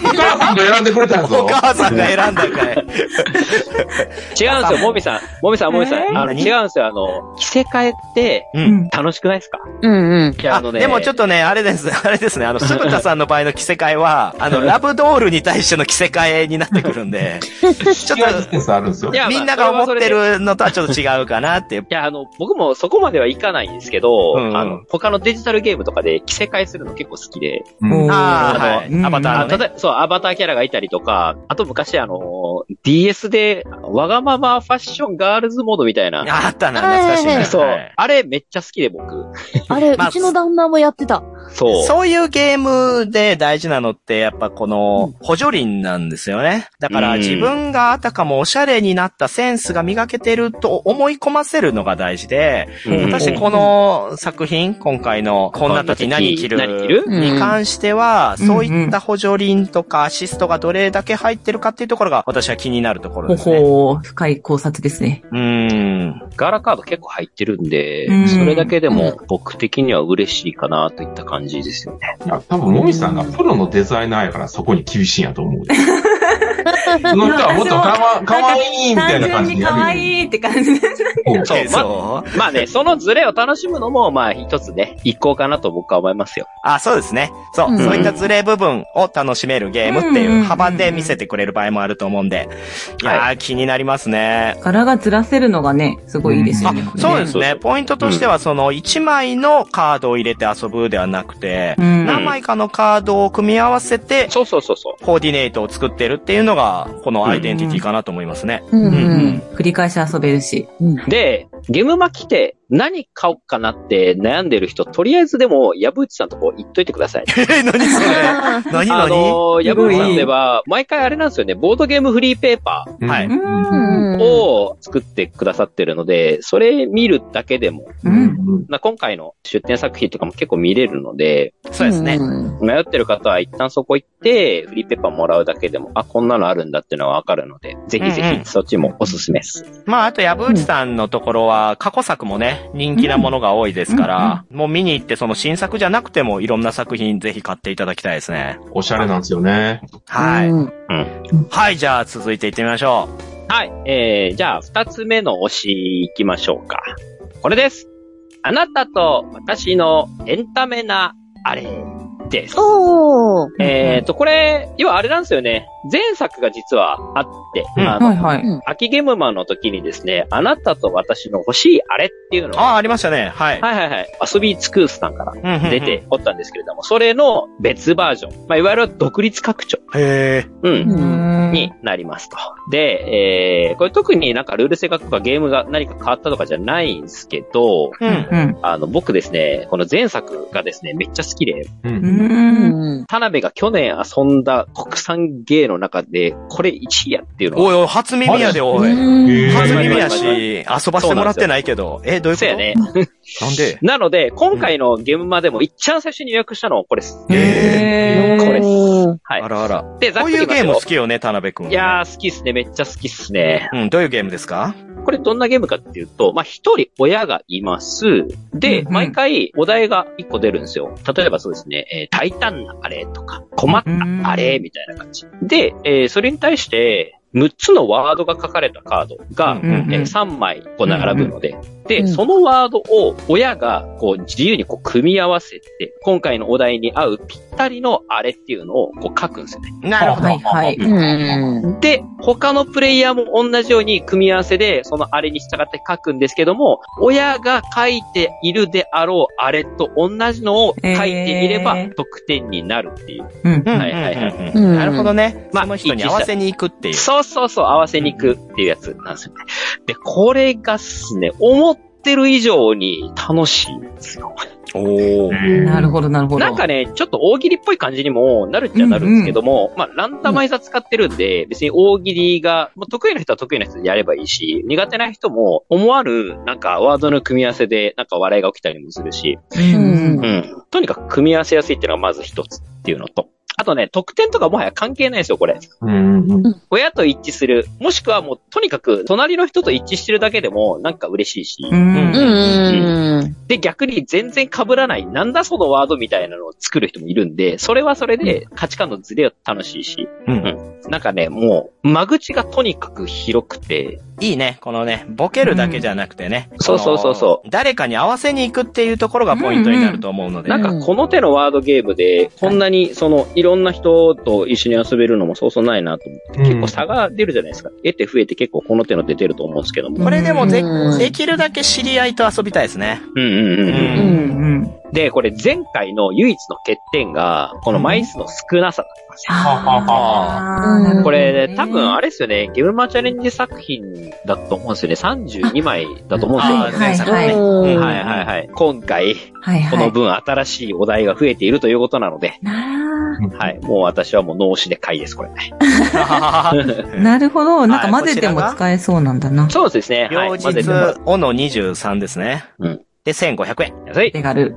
母さんが選んでくれたんやおぞ。母さんが選んだかい。違うんですよ、もみさん。もみさん、もみさん。えーあの、何違うんですよ、あの、着せ替えって。楽しくないですか？うんうん。いや、ああのね。でもちょっとね、あれです、あれですね、あの、すぶたさんの場合の着せ替えは、あの、ラブドールに対しての着せ替えになってくるんで、ちょっ違うセンスあるんですよ。い。やみんなが思ってるのとはちょっと違うかなっていや、あの、僕もそこまではいかないんですけど、うんうん。あの、他のデジタルゲームとかで着せ替えするの結構好きで、うんああ、アバターそう、アバターキャラがいたりとか、あと昔あの、DS で、わがままファッションガールズモードみたいな。あったな、懐かしいな。そうはい。あれめっちゃ好きで僕。あれ、まあうちの旦那もやってた。そう。そういうゲームで大事なのって、やっぱこの、補助輪なんですよね。だからうん。自分があたかもおしゃれになったセンスが磨けてると思い込ませるのが大事で、うん。私この作品、今回のこんな時何着る？何着るに関しては、うんそういった補助輪とかアシストがどれだけ入ってるかっていうところが私は気になるところほですね。ほー、深い考察ですね。うーん。ガラカード結構入ってるん。で、うん。それだけでも僕的には嬉しいかなといった感じですよね。いや、多分、もみさんがプロのデザイナーやからそこに厳しいんやと思うよ。その人はもっとかわ、かわいいみたいな感じでやるよ。単純に可愛いって感じです。そうそうまあね、そのズレを楽しむのも、まあ一つね、一向かなと僕は思いますよ。あ、そうですね。そう、うんそういったズレ部分を楽しめるゲームってうんうんうんいう幅で見せてくれる場合もあると思うんで。いやー、気になりますね。柄がずらせるのがね、すごいいいですよあね。これねそうですね。ポイントとしては、その、1枚のカードを入れて遊ぶではなくて、うん何枚かのカードを組み合わせて、そうそうそうそう。コーディネートを作ってるっていうのが、このアイデンティティかなと思いますね。うんううんん。繰り返し遊べるし。うん。で、ゲームマ来て何買おうかなって悩んでる人、とりあえずでも、矢内さんとこ行っといてください。え、何それ？何あ何のー、矢すごい。内さんでは、毎回あれなんですよね、ボードゲームフリーペーパうん。はい。うん。ーを作ってくださってるので、それ見るだけでも、う。うん。んまあ、今回の出展作品とかも結構見れるので、そうですね。ん。迷ってる方は一旦そこ行って、フリーペーパーもらうだけでも、あ、こんなのあるんだっていうのはわかるので、ぜひぜうんうん。ひそっちもおすすめです。まあ、あと、矢内さんのところは、過去作もね、人気なものが多いですから、もう見に行って、その新作じゃなくても、いろんな作品ぜひ買っていただきたいですね。おしゃれなんですよね。はい。うんはい、じゃあ続いていってみましょはい。えー、じゃあ、二つ目の推し行きましょうか。これです。あなたと私のエンタメなあれです。おー。えっと、これ、要はあれなんですよね。前作が実はあって、うんあの、はいはい。秋ゲームマンの時にですね、あなたと私の欲しいあれっていうのを、ああ、ありましたね。はい。はいはいはい、遊び尽くすさんから出ておったんですけれども、それの別バージョン。まあ、いわゆる独立拡張。へえ。うん。うんになりますと。で、えー、これ特になんかルール性格とかゲームが何か変わったとかじゃないんですけど、うん。うん。あの、僕ですね、この前作がですね、めっちゃ好きで、う。うん。うんん。田辺が去年遊んだ国産ゲーの中で、これ1位やっていうのは、おいおい、初耳やで、おい。初耳やし、遊ばせてもらってないけど。え、どういうこと？そうやね。なんで？なので、今回のゲームマでも一番最初に予約したのこれです。へこれですはいあ。らあら。で、ざっこういうゲーム好きよね、田辺くん。いやー、好きっすね。めっちゃ好きっすね。うん、どういうゲームですか？これどんなゲームかっていうと、まあ、一人親がいます。で、毎回お題が一個出るんですよ。例えばそうですね、えー大胆なあれとか、困ったあれみたいな感じ。で、えーそれに対して、6つのワードが書かれたカードが、えー3枚こう並ぶので、で、うん。そのワードを親がこう自由にこう組み合わせて、今回のお題に合うぴったりのあれっていうのをこう書くんですよね。なるほど。はいはい。うん。で、他のプレイヤーも同じように組み合わせで、そのあれに従って書くんですけども、親が書いているであろうあれと同じのを書いていればえー得点になるっていう。うん。うんはいはいはいうんうんうんなるほどね。まあその人に合わせに行くっていう。そうそうそう、合わせに行くっていうやつなんですよね。で、これがっすね、思ってる以上に楽しいんですよ。おー。なるほど、なるほど。なんかね、ちょっと大喜利っぽい感じにもなるっちゃなるんですけども、まあ、ランダマイザー使ってるんで、別に大喜利が、まあ、得意な人は得意な人でやればいいし、苦手な人も思わぬ、なんかワードの組み合わせで、なんか笑いが起きたりもするし、う。うんんうん。とにかく組み合わせやすいっていうのがまず一つっていうのと、あとね、得点とかもはや関係ないですよ、これ。親と一致する。もしくはもう、とにかく、隣の人と一致してるだけでも、なんか嬉しいし。うん。うん。で、逆に全然被らない、なんだそのワードみたいなのを作る人もいるんで、それはそれで価値観のズレは楽しいし。うんなんかね、もう、間口がとにかく広くて、いいね。このね、ボケるだけじゃなくてね。んそうそうそうそうう。誰かに合わせに行くっていうところがポイントになると思うので。なんかこの手のワードゲームで、こんなに、その、いろんな人と一緒に遊べるのもそうそうないなと思って、結構差が出るじゃないですか。得て増えて結構この手の出てると思うんですけども。これでもぜうんできるだけ知り合いと遊びたいですね。うんうんうんうん。うん。うん。で、これ前回の唯一の欠点が、この枚数の少なさだったんですよ。あーなるほどねこれ、多分あれですよね、ゲームマチャレンジ作品だと思うんですよね。32枚だと思うんですよ。はいはい作はい。うんはいはいはい。今回、はいはい。この分新しいお題が増えているということなので、なはい。もう私はもう脳死で買いです、これ。ー なるほど。なんか混ぜてもはい使えそうなんだな。そうですね。はい。両日混ぜてもおの23ですね。うんで、1500円。安い。手軽。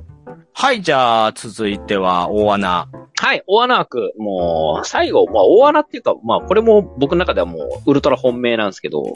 はい、じゃあ、続いては、大穴。はい、大穴枠。もう、最後、まあ、大穴っていうか、まあ、これも僕の中ではもう、ウルトラ本命なんですけど、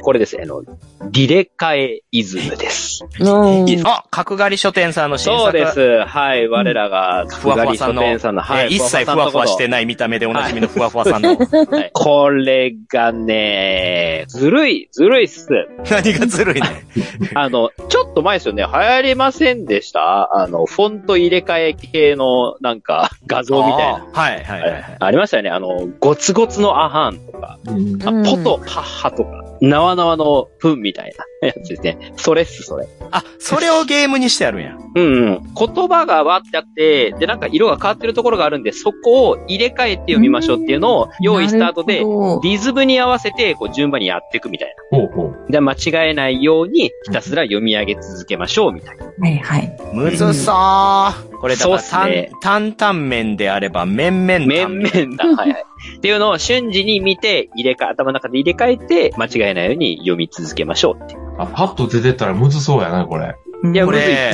これですね、あの、リレカエイズムです。うんあ、角刈り書店さんの新作。そうで。す。はい、我らが、ふわふわさんの、角刈り書店さんの、はい、えー一切ふわふわしてない見た目でおなじみのふわふわさんの。はいこれがね、ずるい、ずるいっす。何がずるいね。あの、ちょっと前ですよね、流行りませんでした？あの、フォント入れ替え系の、なんか、画像みたいな。はい、はい、はいはい。ありましたよね。あの、ゴツゴツのアハンとか、うんポとハッハとか、縄縄のフンみたいなやつですね。それっす、それ。あ、それをゲームにしてあるんや。うんうん。言葉がわってあって、で、なんか色が変わってるところがあるんで、そこを入れ替えて読みましょうっていうのを用意した後で、リズムに合わせて、こう、順番にやっていくみたいな。ほうほう。で、間違えないように、ひたすら読み上げ続けましょう、みたいな。はいはい。むずそうー。これだから、ね担々麺であれば、麺々面々だ。はいはい。っていうのを瞬時に見て、入れ替え、頭の中で入れ替えて、間違えないように読み続けましょうってう。あ、パッと出てったらむずそうやな、これ。いや、これ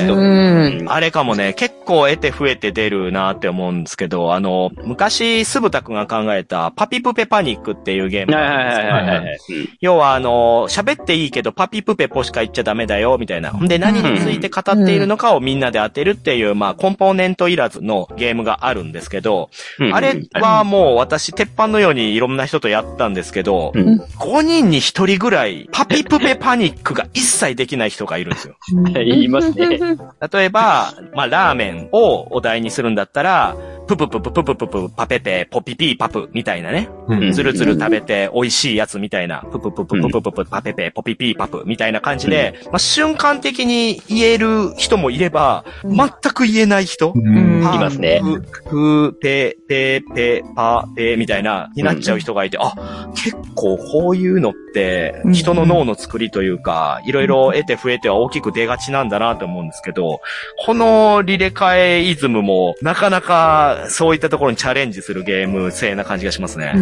あれかもね、結構得て増えて出るなって思うんですけど、あの、昔、すぶたくんが考えた、パピプペパニックっていうゲーム。要はあの、喋っていいけど、パピプペポしか言っちゃダメだよ、みたいな。で、何について語っているのかをみんなで当てるっていう、まあ、コンポーネントいらずのゲームがあるんですけど、うん。あれはもう私、鉄板のようにいろんな人とやったんですけど、うん。5人に1人ぐらい、パピプペパニックが一切できない人がいるんですよ。い言いますね。例えば、まあ、ラーメンをお題にするんだったら、ププププププププパペペポピピーパプみたいなね。うん。つるつる食べて美味しいやつみたいな、ププププププププパペペポピピーパプみたいな感じで、まあ、瞬間的に言える人もいれば、うん。全く言えない人。いますね。ふ、ふ、ぺ、ぺ、ぺ、ぱ、ぺ、みたいな、になっちゃう人がいて、あ、結構こういうのってう、ん。人の脳の作りというか、いろいろ得て増えては大きく出がちなんだなと思うんですけど、このリレカエイズムも、なかなかそういったところにチャレンジするゲーム性な感じがしますね。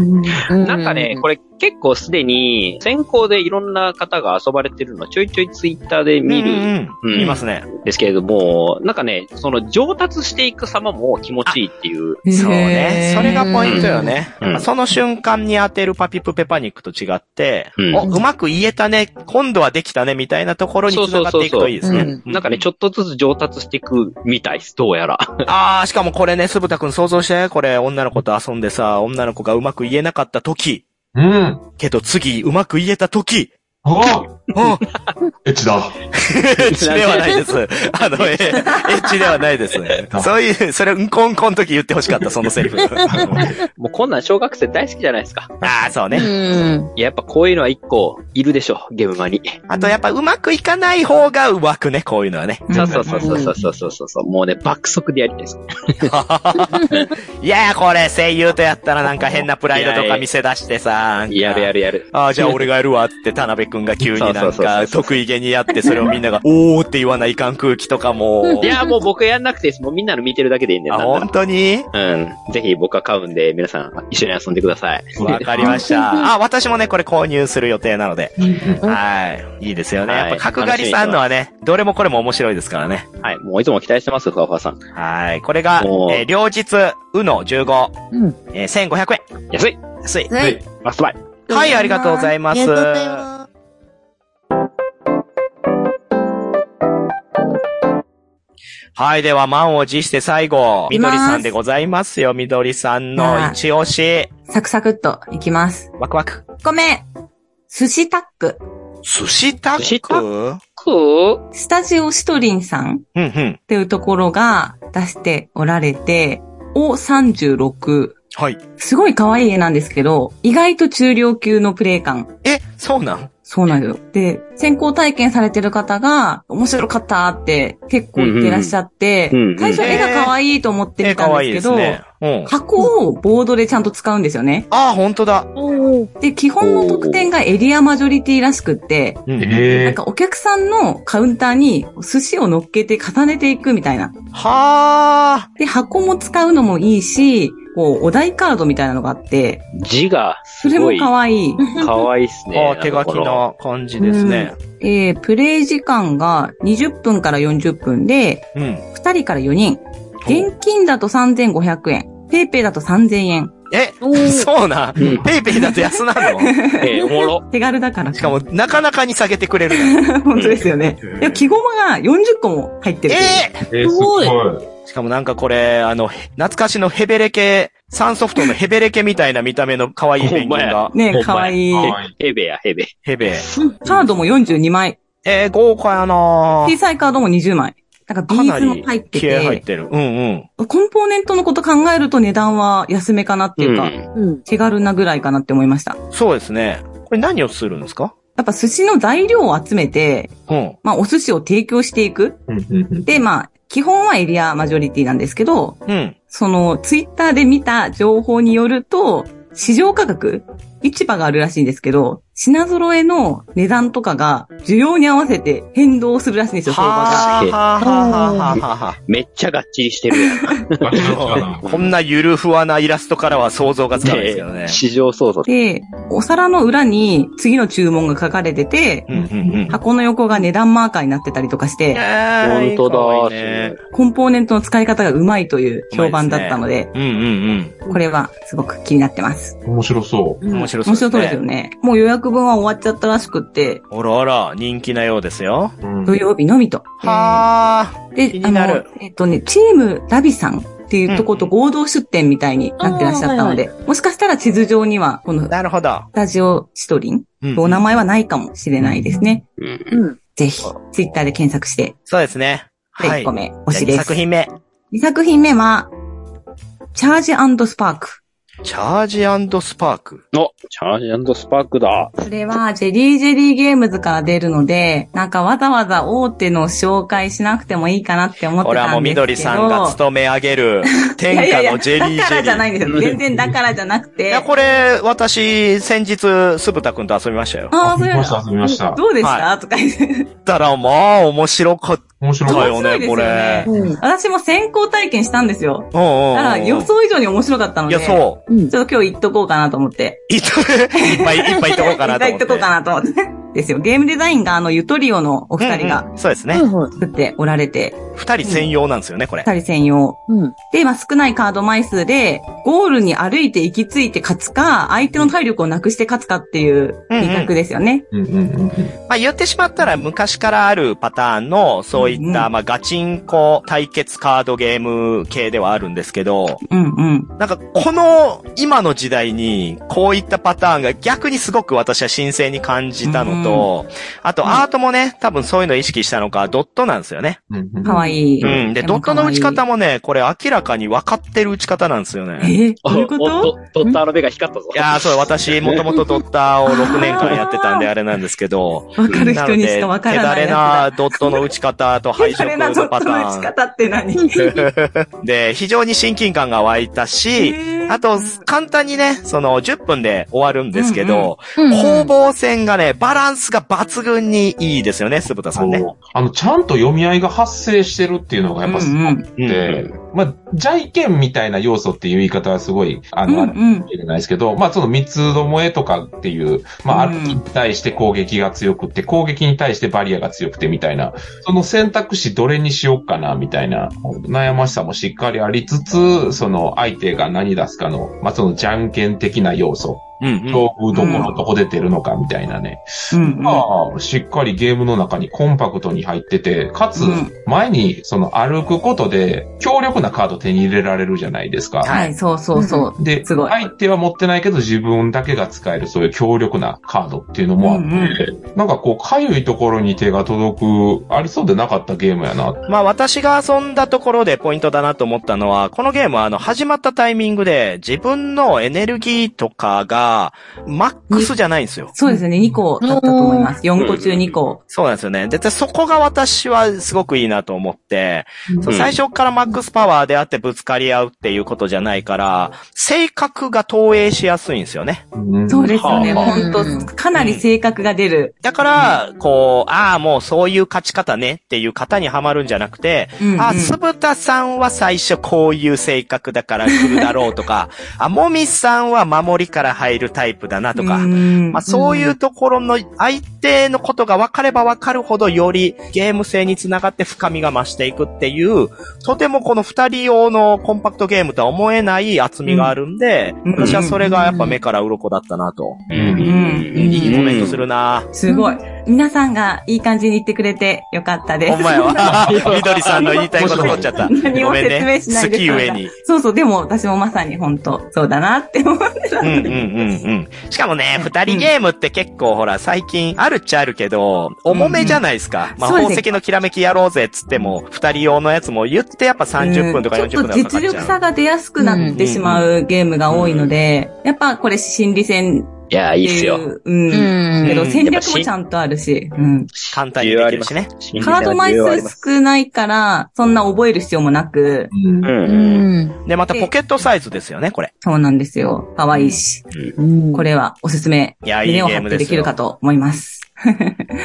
なんかね、これ結構すでに先行でいろんな方が遊ばれてるのちょいちょいツイッターで見るうんうんうん見ますね。んですけれども、なんかね、その上達していく様も気持ちいいっていう。そうね。それがポイントよね。うんその瞬間に当てるパピプペパニックと違って、うんお、うまく言えたね、今度はできたね、みたいなところに繋がっていくといいですね。なんかね、ちょっとずつ上達していくみたいです、どうやら。あー、しかもこれね、すぶたくん想像して、これ女の子と遊んでさ、女の子がうまく言えなかった時、うん。けど次うまく言えた時、あうん、エッチだ。エッチではないです。あの、えエッチではないです。そういう、それ、うんこんこん時言ってほしかった、そのセリフ。もうこんなん小学生大好きじゃないですか。あー、そううね。ん。いややっぱこういうのは一個いるでしょ、ゲームマに。あとやっぱうまくいかない方がうまくね、こういうのはね。そうそうそうそうそうそうそうそう。もうね、爆速でやりたいです。いやいや、これ声優とやったらなんか変なプライドとか見せ出してさ。やるやるやる。ああ、じゃあ俺がやるわって田辺くんが急になんか得意げにやって、それをみんなが、おーって言わないかん空気とかもい。や、もう僕やんなくていいです。もうみんなの見てるだけでいいんだあ、よ。本当に？うん。ぜひ僕は買うんで、皆さん一緒に遊んでください。わかりました。あ、私もね、これ購入する予定なので。はい。いいですよね。はいやっぱ角刈りさんのはね、どれもこれも面白いですからね。はい。もういつも期待してます、ふわふわさん。はい。これが、えー両日、うの15、うん。えー1500円。安い安い。はい。マストバイはい、ありがとうございます。ありがとうございます。はい、では満を持して最後、みどりさんでございますよ。みどりさんの一押し。サクサクっといきます。ワクワク。ごめん。寿司タック。寿司タック？スタジオシトリンさんっうん。ていうところが出しておられて、O36。はい。すごい可愛い絵なんですけど、意外と中量級のプレイ感。え、そうなん？そうなんですよ。で、先行体験されてる方が、面白かったって結構言ってらっしゃって、最初絵が可愛いと思ってえ、みたんですけど、ですね。うん。箱をボードでちゃんと使うんですよね。ああ、ほんとだ。で、基本の特典がエリアマジョリティらしくって、なんかお客さんのカウンターに寿司を乗っけて重ねていくみたいな。はあ。で、箱も使うのもいいし、こう、お題カードみたいなのがあって、字がそれもすごい可愛い。かわいいっすね。ああ、手書きな感じですね。えー、プレイ時間が20分から40分で、うん。2人から4人。現金だと3500円。 PayPay だと3000円。え、そうなん？うん PayPay だと安なの？えーおもろ。手軽だから。しかも、なかなかに下げてくれるね。本当ですよね。いや、木ゴマが40個も入ってる。ええーすごい。えしかもなんかこれ、あの、へ懐かしのヘベレケ、サンソフトのヘベレケみたいな見た目の可愛いペンギンが。ね、かわいい。かわいいヘベや、ヘベ。ヘベ。カードも42枚。えー、豪華やな小さいカードも20枚。なんかビーズも入って気合入ってて、る。うんうん。コンポーネントのこと考えると値段は安めかなっていうか、んうん。手軽なぐらいかなって思いました。そうですね。これ何をするんですか？やっぱ寿司の材料を集めて、うん。まあお寿司を提供していく。うんうんうんで、まあ、基本はエリアマジョリティなんですけど、うん。そのツイッターで見た情報によると、市場価格市場があるらしいんですけど、品揃えの値段とかが需要に合わせて変動するらしいんですよ、相場が。はあ、はあ、はあ、はあ、はめっちゃがっちりしてる。こんなゆるふわなイラストからは想像がつかないですけどね。市場想像。で、お皿の裏に次の注文が書かれてて。箱の横が値段マーカーになってたりとかして、本当だね。コンポーネントの使い方がうまいという評判だったので、これはすごく気になってます。面白そう。うん。面白そうです面白そうですよね。ね。もう予約分は終わっちゃったらしくって、あらあら、人気なようですよ。うん土曜日のみと。はあ。で、気になるあの、えっとね、チームラビさんっていうとこと合同出店みたいになってらっしゃったので、もしかしたら地図上には、このスなるほど。タジオシトリン、うんお名前はないかもしれないですね。うんうん。ぜひ、ツイッターで検索して、そうですね。で、はい1個。目、推しです。作品目。2作品目は、チャージスパーク。チャージスパーク。お、チャージスパークだ。これは、ジェリージェリーゲームズから出るので、なんかわざわざ大手の紹介しなくてもいいかなって思ってこれはもうたんですけど。緑さんが務め上げる、天下のジェリージェリー。だからじゃないんですよ。全然だからじゃなくて。いや、これ、私、先日、すぶたくんと遊びましたよ。ああ、それ遊びました遊びましたどうでした、はとか言って。たら、まあ、面白かった面白いですよこれね。うん。私も先行体験したんですよ。だから予想以上に面白かったので。いや、そう。うん。ちょっと今日言っとこうかなと思って。いっぱい、いっぱいいっとこうかなと思って。いっぱい言っとこうかなと思って。ですよ。ゲームデザインがあの、ゆとりおのお二人がうんうんそうですね。作っておられて、二人専用なんですよね、これ。二人専用。うん。で、まあ、少ないカード枚数で、ゴールに歩いて行き着いて勝つか、相手の体力をなくして勝つかっていう二択ですよね。た。うんうんうんまあ言ってしまったら昔からあるパターンの、そういった、うんまあガチンコ対決カードゲーム系ではあるんですけど、うんうん。なんかこの今の時代にこういったパターンが逆にすごく私は新鮮に感じたのと、あとアートもね、多分そういうのを意識したのか、ドットなんですよね。かわいい。うん。で、ドットの打ち方もね、これ明らかに分かってる打ち方なんですよね。えー、どういうこおとドドッターの目が光ったぞ。いやー、そう、私、もともとドッターを6 年間やってたんであれなんですけど、わかる人にしかわからない手だれなドットの打ち方と配そ色れなドットのパターの打ち方って何？ン。で、非常に親近感が湧いたし、あと、簡単にね、その、10分で終わるんですけど、うん攻防戦がね、バランスが抜群にいいですよね、鈴田さんね。あの、ちゃんと読み合いが発生してるっていうのがやっぱすごくうんて、まあ、じゃいけんみたいな要素っていう言い方はすごい、あうんの、あるかうん。もしれないですけど、まあ、その三つどもえとかっていう、まあ、うん。歩きに対して攻撃が強くて、攻撃に対してバリアが強くてみたいな、その選択肢どれにしようかな、みたいな、悩ましさもしっかりありつつ、その相手が何出すかの、まあ、そのじゃんけん的な要素、うんうん。勝負どころどこで出るのかみたいなね。うんうん。まあ、しっかりゲームの中にコンパクトに入ってて、かつうん、前にその歩くことで強力なカード手に入れられるじゃないですか。はい、そうそうそう。で、すごい相手は持ってないけど自分だけが使えるそういう強力なカードっていうのもあって、うんなんかこう、かゆいところに手が届く、ありそうでなかったゲームやな。まあ私が遊んだところでポイントだなと思ったのは、このゲームはあの始まったタイミングで自分のエネルギーとかがマックスじゃないんですよ。そうですね、2個だったと思います。4個中2個。そうなんですよね。で、でそこが私はすごくいいなと思って、うん最初からマックスパワーであってぶつかり合うっていうことじゃないから、性格が投影しやすいんですよね。うんそうですよね、はあ本当かなり性格が出る。だから、こう、ああ、もうそういう勝ち方ねっていう型にはまるんじゃなくて、うんうんあ、つぶたさんは最初こういう性格だから来るだろうとか、あ、もみさんは守りから入るタイプだなとか、うんまあ、そういうところの相手のことが分かれば分かるほどよりゲーム性につながって深みが増していくっていう、とてもこの二人用のコンパクトゲームとは思えない厚みがあるんで、うん。私はそれがやっぱ目から鱗だったなと。ううん。いいコメントするな。すごい。皆さんがいい感じに言ってくれてよかったです。ほんまやわ。みどりさんの言いたいこと取っちゃった。何も説明ね。しないで好き上に。そうそう、でも私もまさに本当そうだなって思ってた。うんうんうんうん。しかもね、二人ゲームって結構ほら、最近あるっちゃあるけど、重めじゃないですか。まあ、宝石のきらめきやろうぜっつっても、二人用のやつも言ってやっぱ30分とか40分とかかかっちょっと実。力差が出やすくなってしまうゲームが多いので、やっぱこれ心理戦いや、いいいっすよ。う、うん。うんけどうん戦略もちゃんとあるし、うん。簡単にできるしね。カード枚数少ないから、そんな覚える必要もなく、うん。で、またポケットサイズですよね、これ。そうなんですよ。可愛いし。うんこれはおすすめ。いや、いいゲ胸を張ってームですよ。できるかと思います。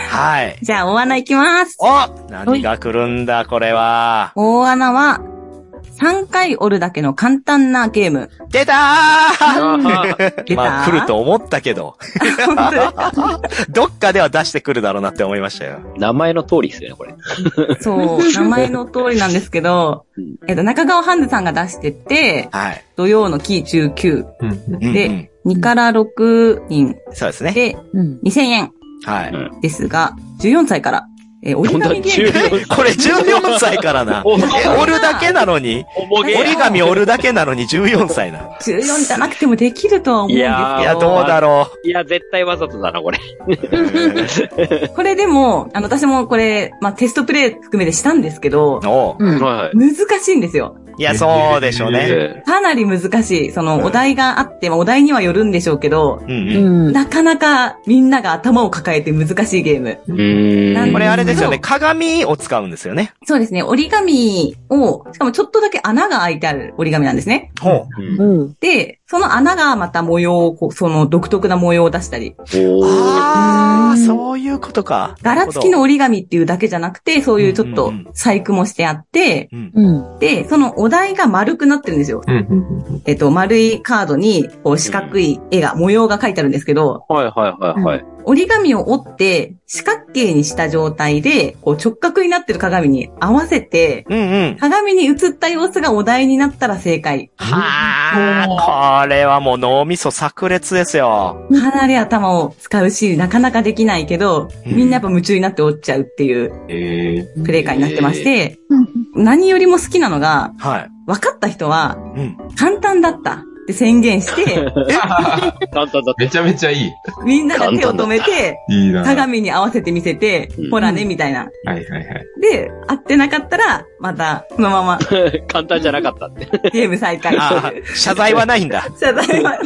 はい。じゃあ、大穴いきます。お何が来るんだ、これは。大穴は、3回折るだけの簡単なゲーム。出たー 出た？まあ、来ると思ったけど、どっかでは出してくるだろうなって思いましたよ。名前の通りですよね、これ。そう、名前の通りなんですけど、えっと、中川ハンズさんが出してて、はい。土曜のキー中9うんうんうんで、2から6人そうですね。でうん。2000円はい。うんですが、14歳からえー折り紙ゲーム？で。これ14歳からな。折るだけなのに？折り紙折るだけなのに14歳な。14じゃなくてもできるとは思うんですけど。いやーいや、どうだろいや、絶対わざとだな、これ。う。これでも、あの、私もこれ、まあ、テストプレイ含めてしたんですけど、おううん。は難しいんですよ。いや、そうでしょうい。ね。えかなり難しい。その、お題があって、まあ、お題にはよるんでしょうけど、うんううん。ん。なかなかみんなが頭を抱えて難しいゲーム。これあれですよね。うん鏡を使うんですよね。そうですね。折り紙を、しかもちょっとだけ穴が開いてある折り紙なんですね。ほうんうん。で、その穴がまた模様をこう、その独特な模様を出したり、ああ、うんそういうことか。柄付きの折り紙っていうだけじゃなくて、そういうちょっと細工もしてあって、うん。うん。で、そのお題が丸くなってるんですよ。うんうんえっと、丸いカードに、こう四角い絵が、模様が書いてあるんですけど、はいはいはいはい。折り紙を折って、四角形にした状態で、こう直角になってる鏡に合わせて、うんうん。鏡に映った様子がお題になったら正解。はあ、これはもう脳みそ炸裂ですよ。かなり頭を使うし、なかなかできないけど、うんみんなやっぱ夢中になって折っちゃうっていうえプレイ会になってまして、うん何よりも好きなのが、はい。分かった人はうん。簡単だったって宣言して、簡単だっめちゃめちゃいい。みんなが手を止めて、いい鏡に合わせて見せてうん、ほらね、みたいな。はいはい。で、合ってなかったら、また、そのままた。簡単じゃなかったって。ゲーム再開。ああ、謝罪はないんだ。謝罪は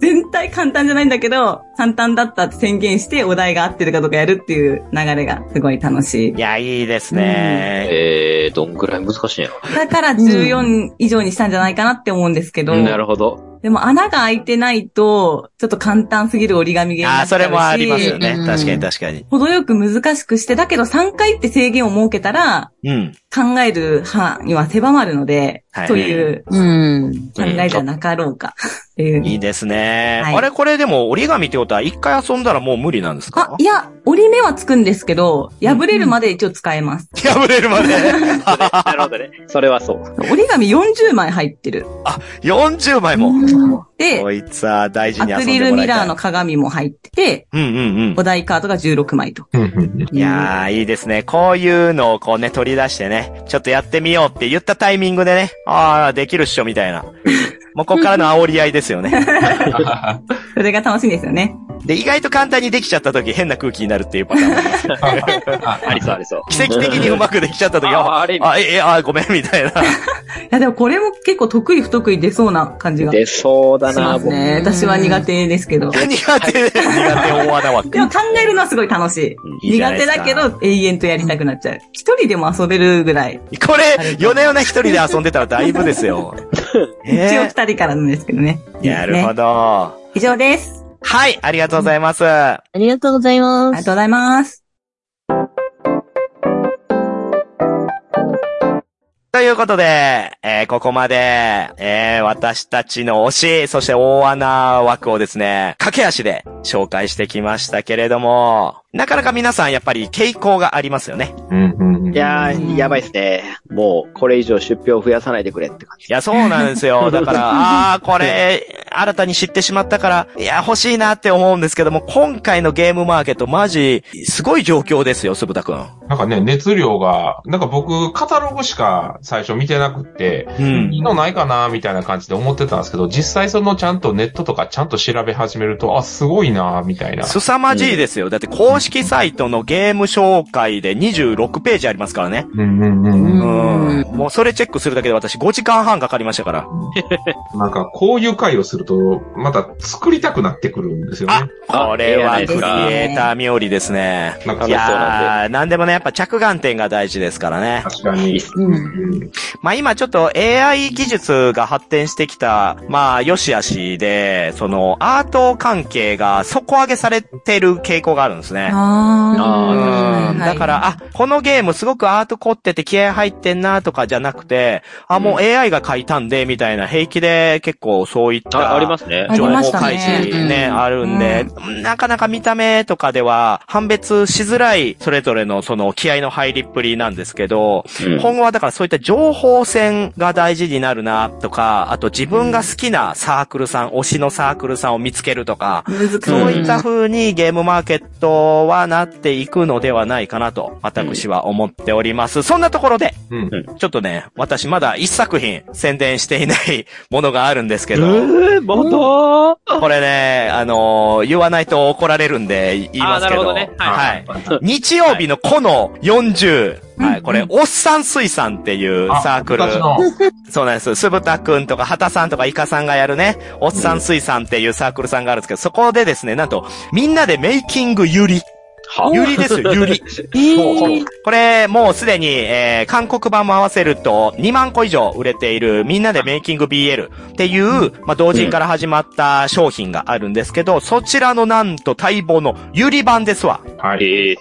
全体簡単じゃないんだけど、簡単だったって宣言して、お題が合ってるかどうかやるっていう流れがすごい楽しいい。や、いいですね。えー、どんぐらい難しいんやろ。だから14以上にしたんじゃないかなって思うんですけど、なるほど。でも穴が開いてないと、ちょっと簡単すぎる折り紙ゲームにああ、それもありますよね。うん確かに確かに。程よく難しくして、だけど3回って制限を設けたら、うん。考える範囲は狭まるので、はいといううん。考えじゃなかろうか。っていう。いいですね。はいあれ、これでも折り紙ってことは一回遊んだらもう無理なんですあか、いや、折り目はつくんですけど、破れるまで一応使えます。破れるまで。なるほどね。それはそう。折り紙40枚入ってる。40枚も。でこ、いつは大事に遊んアクリでもらいたい。ルミラーの鏡も入ってて、うんうんお題カードが16枚と。うんうんうんうん。いやー、いいですね。こういうのをこうね、取り出してね、ちょっとやってみようって言ったタイミングでね、あー、できるっしょ、みたいな。もうこっからの煽り合いですよね。それが楽しいんですよね。で、意外と簡単にできちゃった時変な空気になるっていうパターンもあ。ありそうありそう。奇跡的にうまくできちゃった時 あは、あれあ、え、え、あ、ごめん、みたいな。いや、でもこれも結構得意不得意出そうな感じがし出そうだな、ますね。私は苦手ですけど。苦手、苦手大穴枠。でも考えるのはすごい楽しい。いい苦手だけど永遠とやりたくなっちゃう。一人でも遊べるぐらい。これ、夜な夜な一人で遊んでたらだいぶですよ。一応え二人からなんですけどね。ーなるほねど。以上です。はい、ありがとうございます。ありがとうございあます。りがとうございます。ということで、えーここまで、えー私たちの推し、そして大穴枠をですね、駆け足で紹介してきましたけれども、なかなか皆さんやっぱり傾向がありますよね。うんうんうんいやー、やばいっすね。もう、これ以上出費を増やさないでくれって感じ。いや、そうなんですよ。だから、ああ、これ、新たに知ってしまったから、いや、欲しいなって思うんですけども、今回のゲームマーケット、マジ、すごい状況ですよ、すぶたくん。なんかね、熱量が、なんか僕、カタログしか最初見てなくって、うんいいのないかな、みたいな感じで思ってたんですけど、実際そのちゃんとネットとかちゃんと調べ始めると、あ、すごいな、みたいな。凄まじいですよ。だって公式サイトのゲーム紹介で26ページありますからね。うんうんうんうん。うん。もうそれチェックするだけで私5時間半かかりましたから。なんか、こういう回をすると、また作りたくなってくるんですよね。あこれはクリエイター冥利ですね。なんかいやー、なんでもね、やっぱ着眼点が大事ですからね。確かに。うんうんまあ今ちょっと AI 技術が発展してきた、まあ良し悪しで、そのアート関係が底上げされてる傾向があるんですね。あうん。だから、あ、このゲームすごくアート凝ってて気合入ってんなとかじゃなくて、あ、もう AI が書いたんで、みたいな平気で結構そういった。あ、ありますね。情報開ね示ね、うん。あるんで、なかなか見た目とかでは判別しづらい、それぞれのその気合の入りっぷりなんですけど、うん。今後はだからそういった情報戦が大事になるなとか、あと自分が好きなサークルさん、推しのサークルさんを見つけるとか。そういった風にゲームマーケットはなっていくのではなないかなと、私は思っております。そんなところで、うん。ちょっとね、私まだ一作品宣伝していないものがあるんですけえど、ー、まだ？これね、あのー言わないと怒られるんで言いますけど、あーなるほどねはいはい。日曜日のこの40、はい、これ、うんおっさん水産っていうサークル。そうなんです。すぶたくんとか、はたさんとか、いかさんがやるね、おっさん水産っていうサークルさんがあるんですけど、そこでですね、なんと、みんなでメイキングゆり。はゆりですよ、ゆり。えー、これ、もうすでに、えー、韓国版も合わせると、2万個以上売れている、みんなでメイキング BL っていう、まあ、同人から始まった商品があるんですけど、そちらのなんと待望のゆり版ですわ。はい。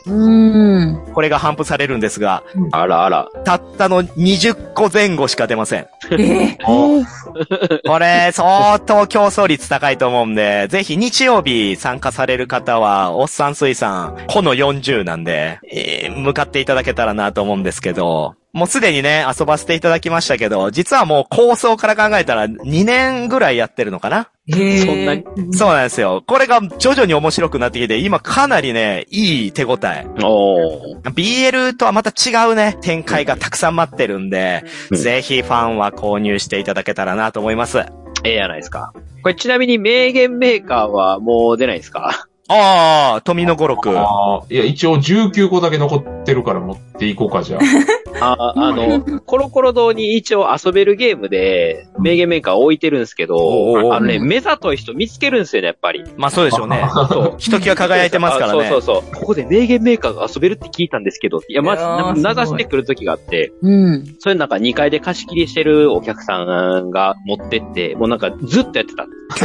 これが頒布されるんですが、あらあら。たったの20個前後しか出ません。えーお これ、相当競争率高いと思うんで、ぜひ日曜日参加される方は、おっさん水産、この40なんで、えー向かっていただけたらなと思うんですけど、もうすでにね、遊ばせていただきましたけど、実はもう構想から考えたら2年ぐらいやってるのかな？えーそんなにそうなんですよ。これが徐々に面白くなってきて、今かなりね、いい手応え。おー。BL とはまた違うね、展開がたくさん待ってるんで、うんぜひファンは購入していただけたらなと思います。ええやないですか？これちなみに名言メーカーはもう出ないですか？ああ、富野五六。あーいや、一応19個だけ残ってるから持っていこうか、じゃあ。あ、あの、コロコロ堂に一応遊べるゲームで名言メーカー置いてるんですけど、あのね、目ざとい人見つけるんですよね、やっぱり。まあそうでしょうね。そう。ひときわ輝いてますからね。あそうそうそう。ここで名言メーカーが遊べるって聞いたんですけど、いや、まず、いやーな名すごい指してくる時があって、うん。それなんか2階で貸し切りしてるお客さんが持ってって、もうなんかずっとやってた。め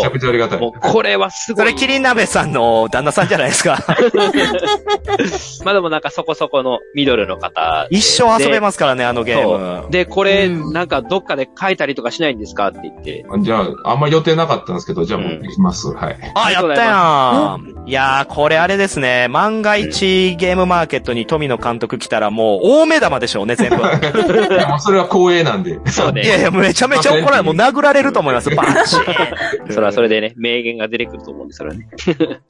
ちゃくちゃありがたい。もうこれはすごい。それ、キリン鍋さんの旦那さんじゃないですか。まあでもなんかそこそこのミドルの方。一生遊べますからね、あのゲーム。で、これ、うんなんかどっかで書いたりとかしないんですかって言って。じゃあ、あんま予定なかったんですけど、じゃあ持ってきます。はい。あ、やったやん。いやー、これあれですね。万が一ゲームマーケットに富野監督来たらもう大目玉でしょうね、全部。それは光栄なんで。そうねいやいや、めちゃめちゃ怒られる。もう殴られると思います。バチンそれはそれでね、名言が出てくると思うんです、それはね。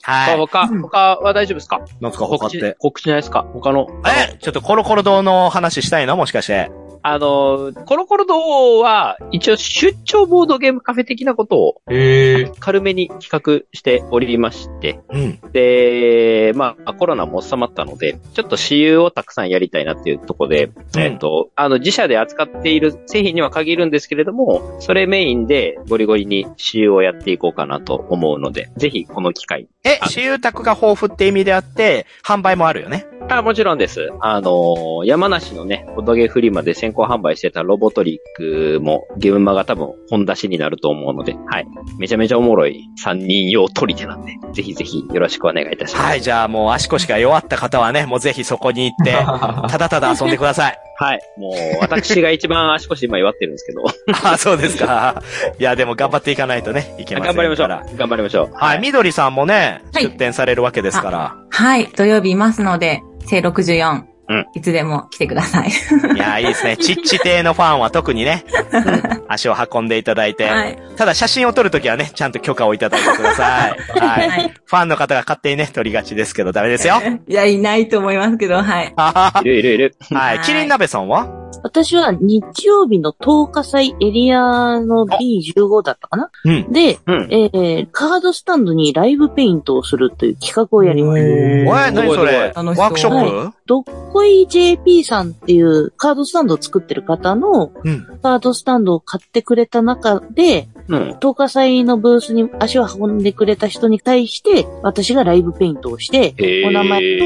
はい。他、他は大丈夫ですか？なんすか、他告知って。、告知ないですか？他の。え、ちょっとコロコロ堂の話したいの？もしかして。あの、コロコロ堂は、一応出張ボードゲームカフェ的なことをええ軽めに企画しておりまして、うん。で、まあ、コロナも収まったので、ちょっと私有をたくさんやりたいなっていうところで、うんえっ、と、あの、自社で扱っている製品には限るんですけれども、それメインでゴリゴリに私有をやっていこうかなと思うので、ぜひこの機会。え、あ私有宅が豊富って意味であって、販売もあるよね。あ、もちろんです。あの山梨のね、ボドゲフリマで先行販売してたロボトリックもゲームマが多分本出しになると思うので、はい。めちゃめちゃおもろい3人用取り手なんで、ぜひぜひよろしくお願いいたします。はい、じゃあもう足腰が弱った方はね、もうぜひそこに行って、ただただ遊んでください。はい。もう、私が一番足腰今弱ってるんですけど。あ、そうですか。いや、でも頑張っていかないとね、いけませんから。頑張りましょう。頑張りましょう。はい、みどりさんもね、はい出店されるわけですから。はい、土曜日いますので、正64。うんいつでも来てください。いや、いいですね。ちっち亭のファンは特にね、足を運んでいただいて。はい。ただ写真を撮るときはね、ちゃんと許可をいただいてください。はい。はい。ファンの方が勝手にね、撮りがちですけどダメですよ。いや、いないと思いますけど、はい。いるいるいる。はい。キリン鍋さんは？私は日曜日の10日祭エリアの B15 だったかな？うん。で、うん。えー、カードスタンドにライブペイントをするという企画をやります。え、何それ？ワークショップ？どっこい JP さんっていうカードスタンドを作ってる方のうん。カードスタンドを買ってくれた中で、うん。10日祭のブースに足を運んでくれた人に対して、私がライブペイントをして、お名前と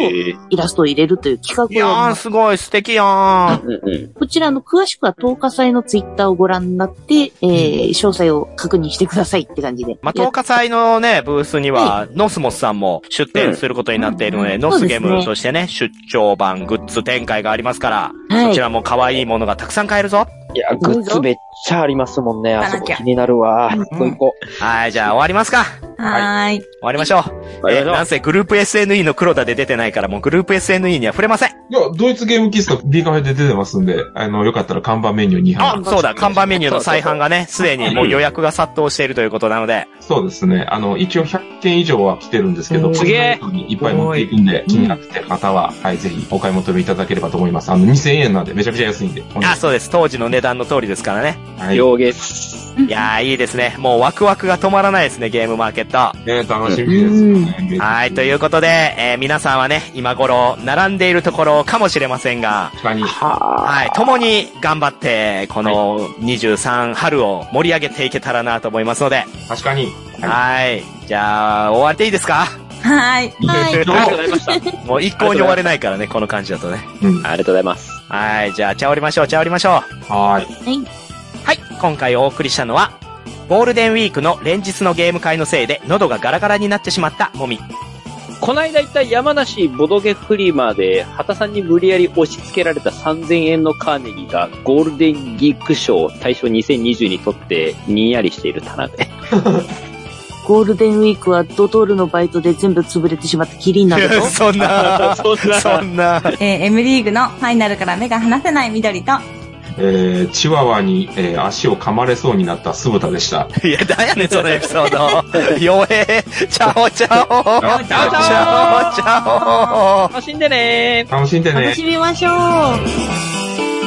イラストを入れるという企画をいやー、やります。すごい素敵やん。うんうん。こちらの詳しくは10日祭のツイッターをご覧になって、えー、詳細を確認してくださいって感じで。まあ、10日祭のね、ブースには、ノスモスさんも出展することになっているので、うんノスゲームそしてね、出張版グッズ展開がありますから、はいこちらも可愛いものがたくさん買えるぞ。いや、グッズめっちゃありますもんね。あそこ気になるわ。うん一個一個。はい、じゃあ終わりますか。はーい。終わりましょう。えなんせグループ SNE の黒田で出てないからもうグループ SNE には触れません。いや、ドイツゲームキスト B カフェで出てますんで、あの、よかったら看板メニュー2あ杯。、そうだ、看板メニューの再販がね、すでにもう予約が殺到しているということなので、そうですね。あの、一応100件以上は来てるんですけど、すげえいっぱい持っていくんで、気になってる方は、はい、ぜひお買い求めいただければと思います。あの、2000円なんでめちゃくちゃ安いんで。あ、そうです。当時の値段の通りですからね。はい。両月。いやー、いいですね。もうワクワクが止まらないですね、ゲームマーケット。ね、楽しみですね。はい、ということで、えー皆さんはね、今頃、並んでいるところかもしれませんが、確かに。はい、共に頑張って、この23春を盛り上げていけたらなと思いますので、確かに。ははい。じゃあ、終わっていいですか？はい。い。はいありがとうございました。もう一向に終われないからね、この感じだとね。うん。ありがとうございます。はい、じゃあ、茶降りましょう、茶降りましょう。はーい。はい、今回お送りしたのは、ゴールデンウィークの連日のゲーム会のせいで喉がガラガラになってしまったもみ。この間行った山梨ボドゲフリマで、畑さんに無理やり押し付けられた3000円のカーネギーがゴールデンギーク賞大賞2020にとってにんやりしている棚で。ゴールデンウィークはドトールのバイトで全部潰れてしまったキリンなんだぞ。そんな、そんなそんな。えー M リーグのファイナルから目が離せない緑と、えー、チワワに、えー足を噛まれそうになった酢豚でした。いや、なんやねん、そのエピソード。弱え。チャオチャオ。チャオチャオ。チャオ。楽しんでねー。楽しんでね楽。しみましょう。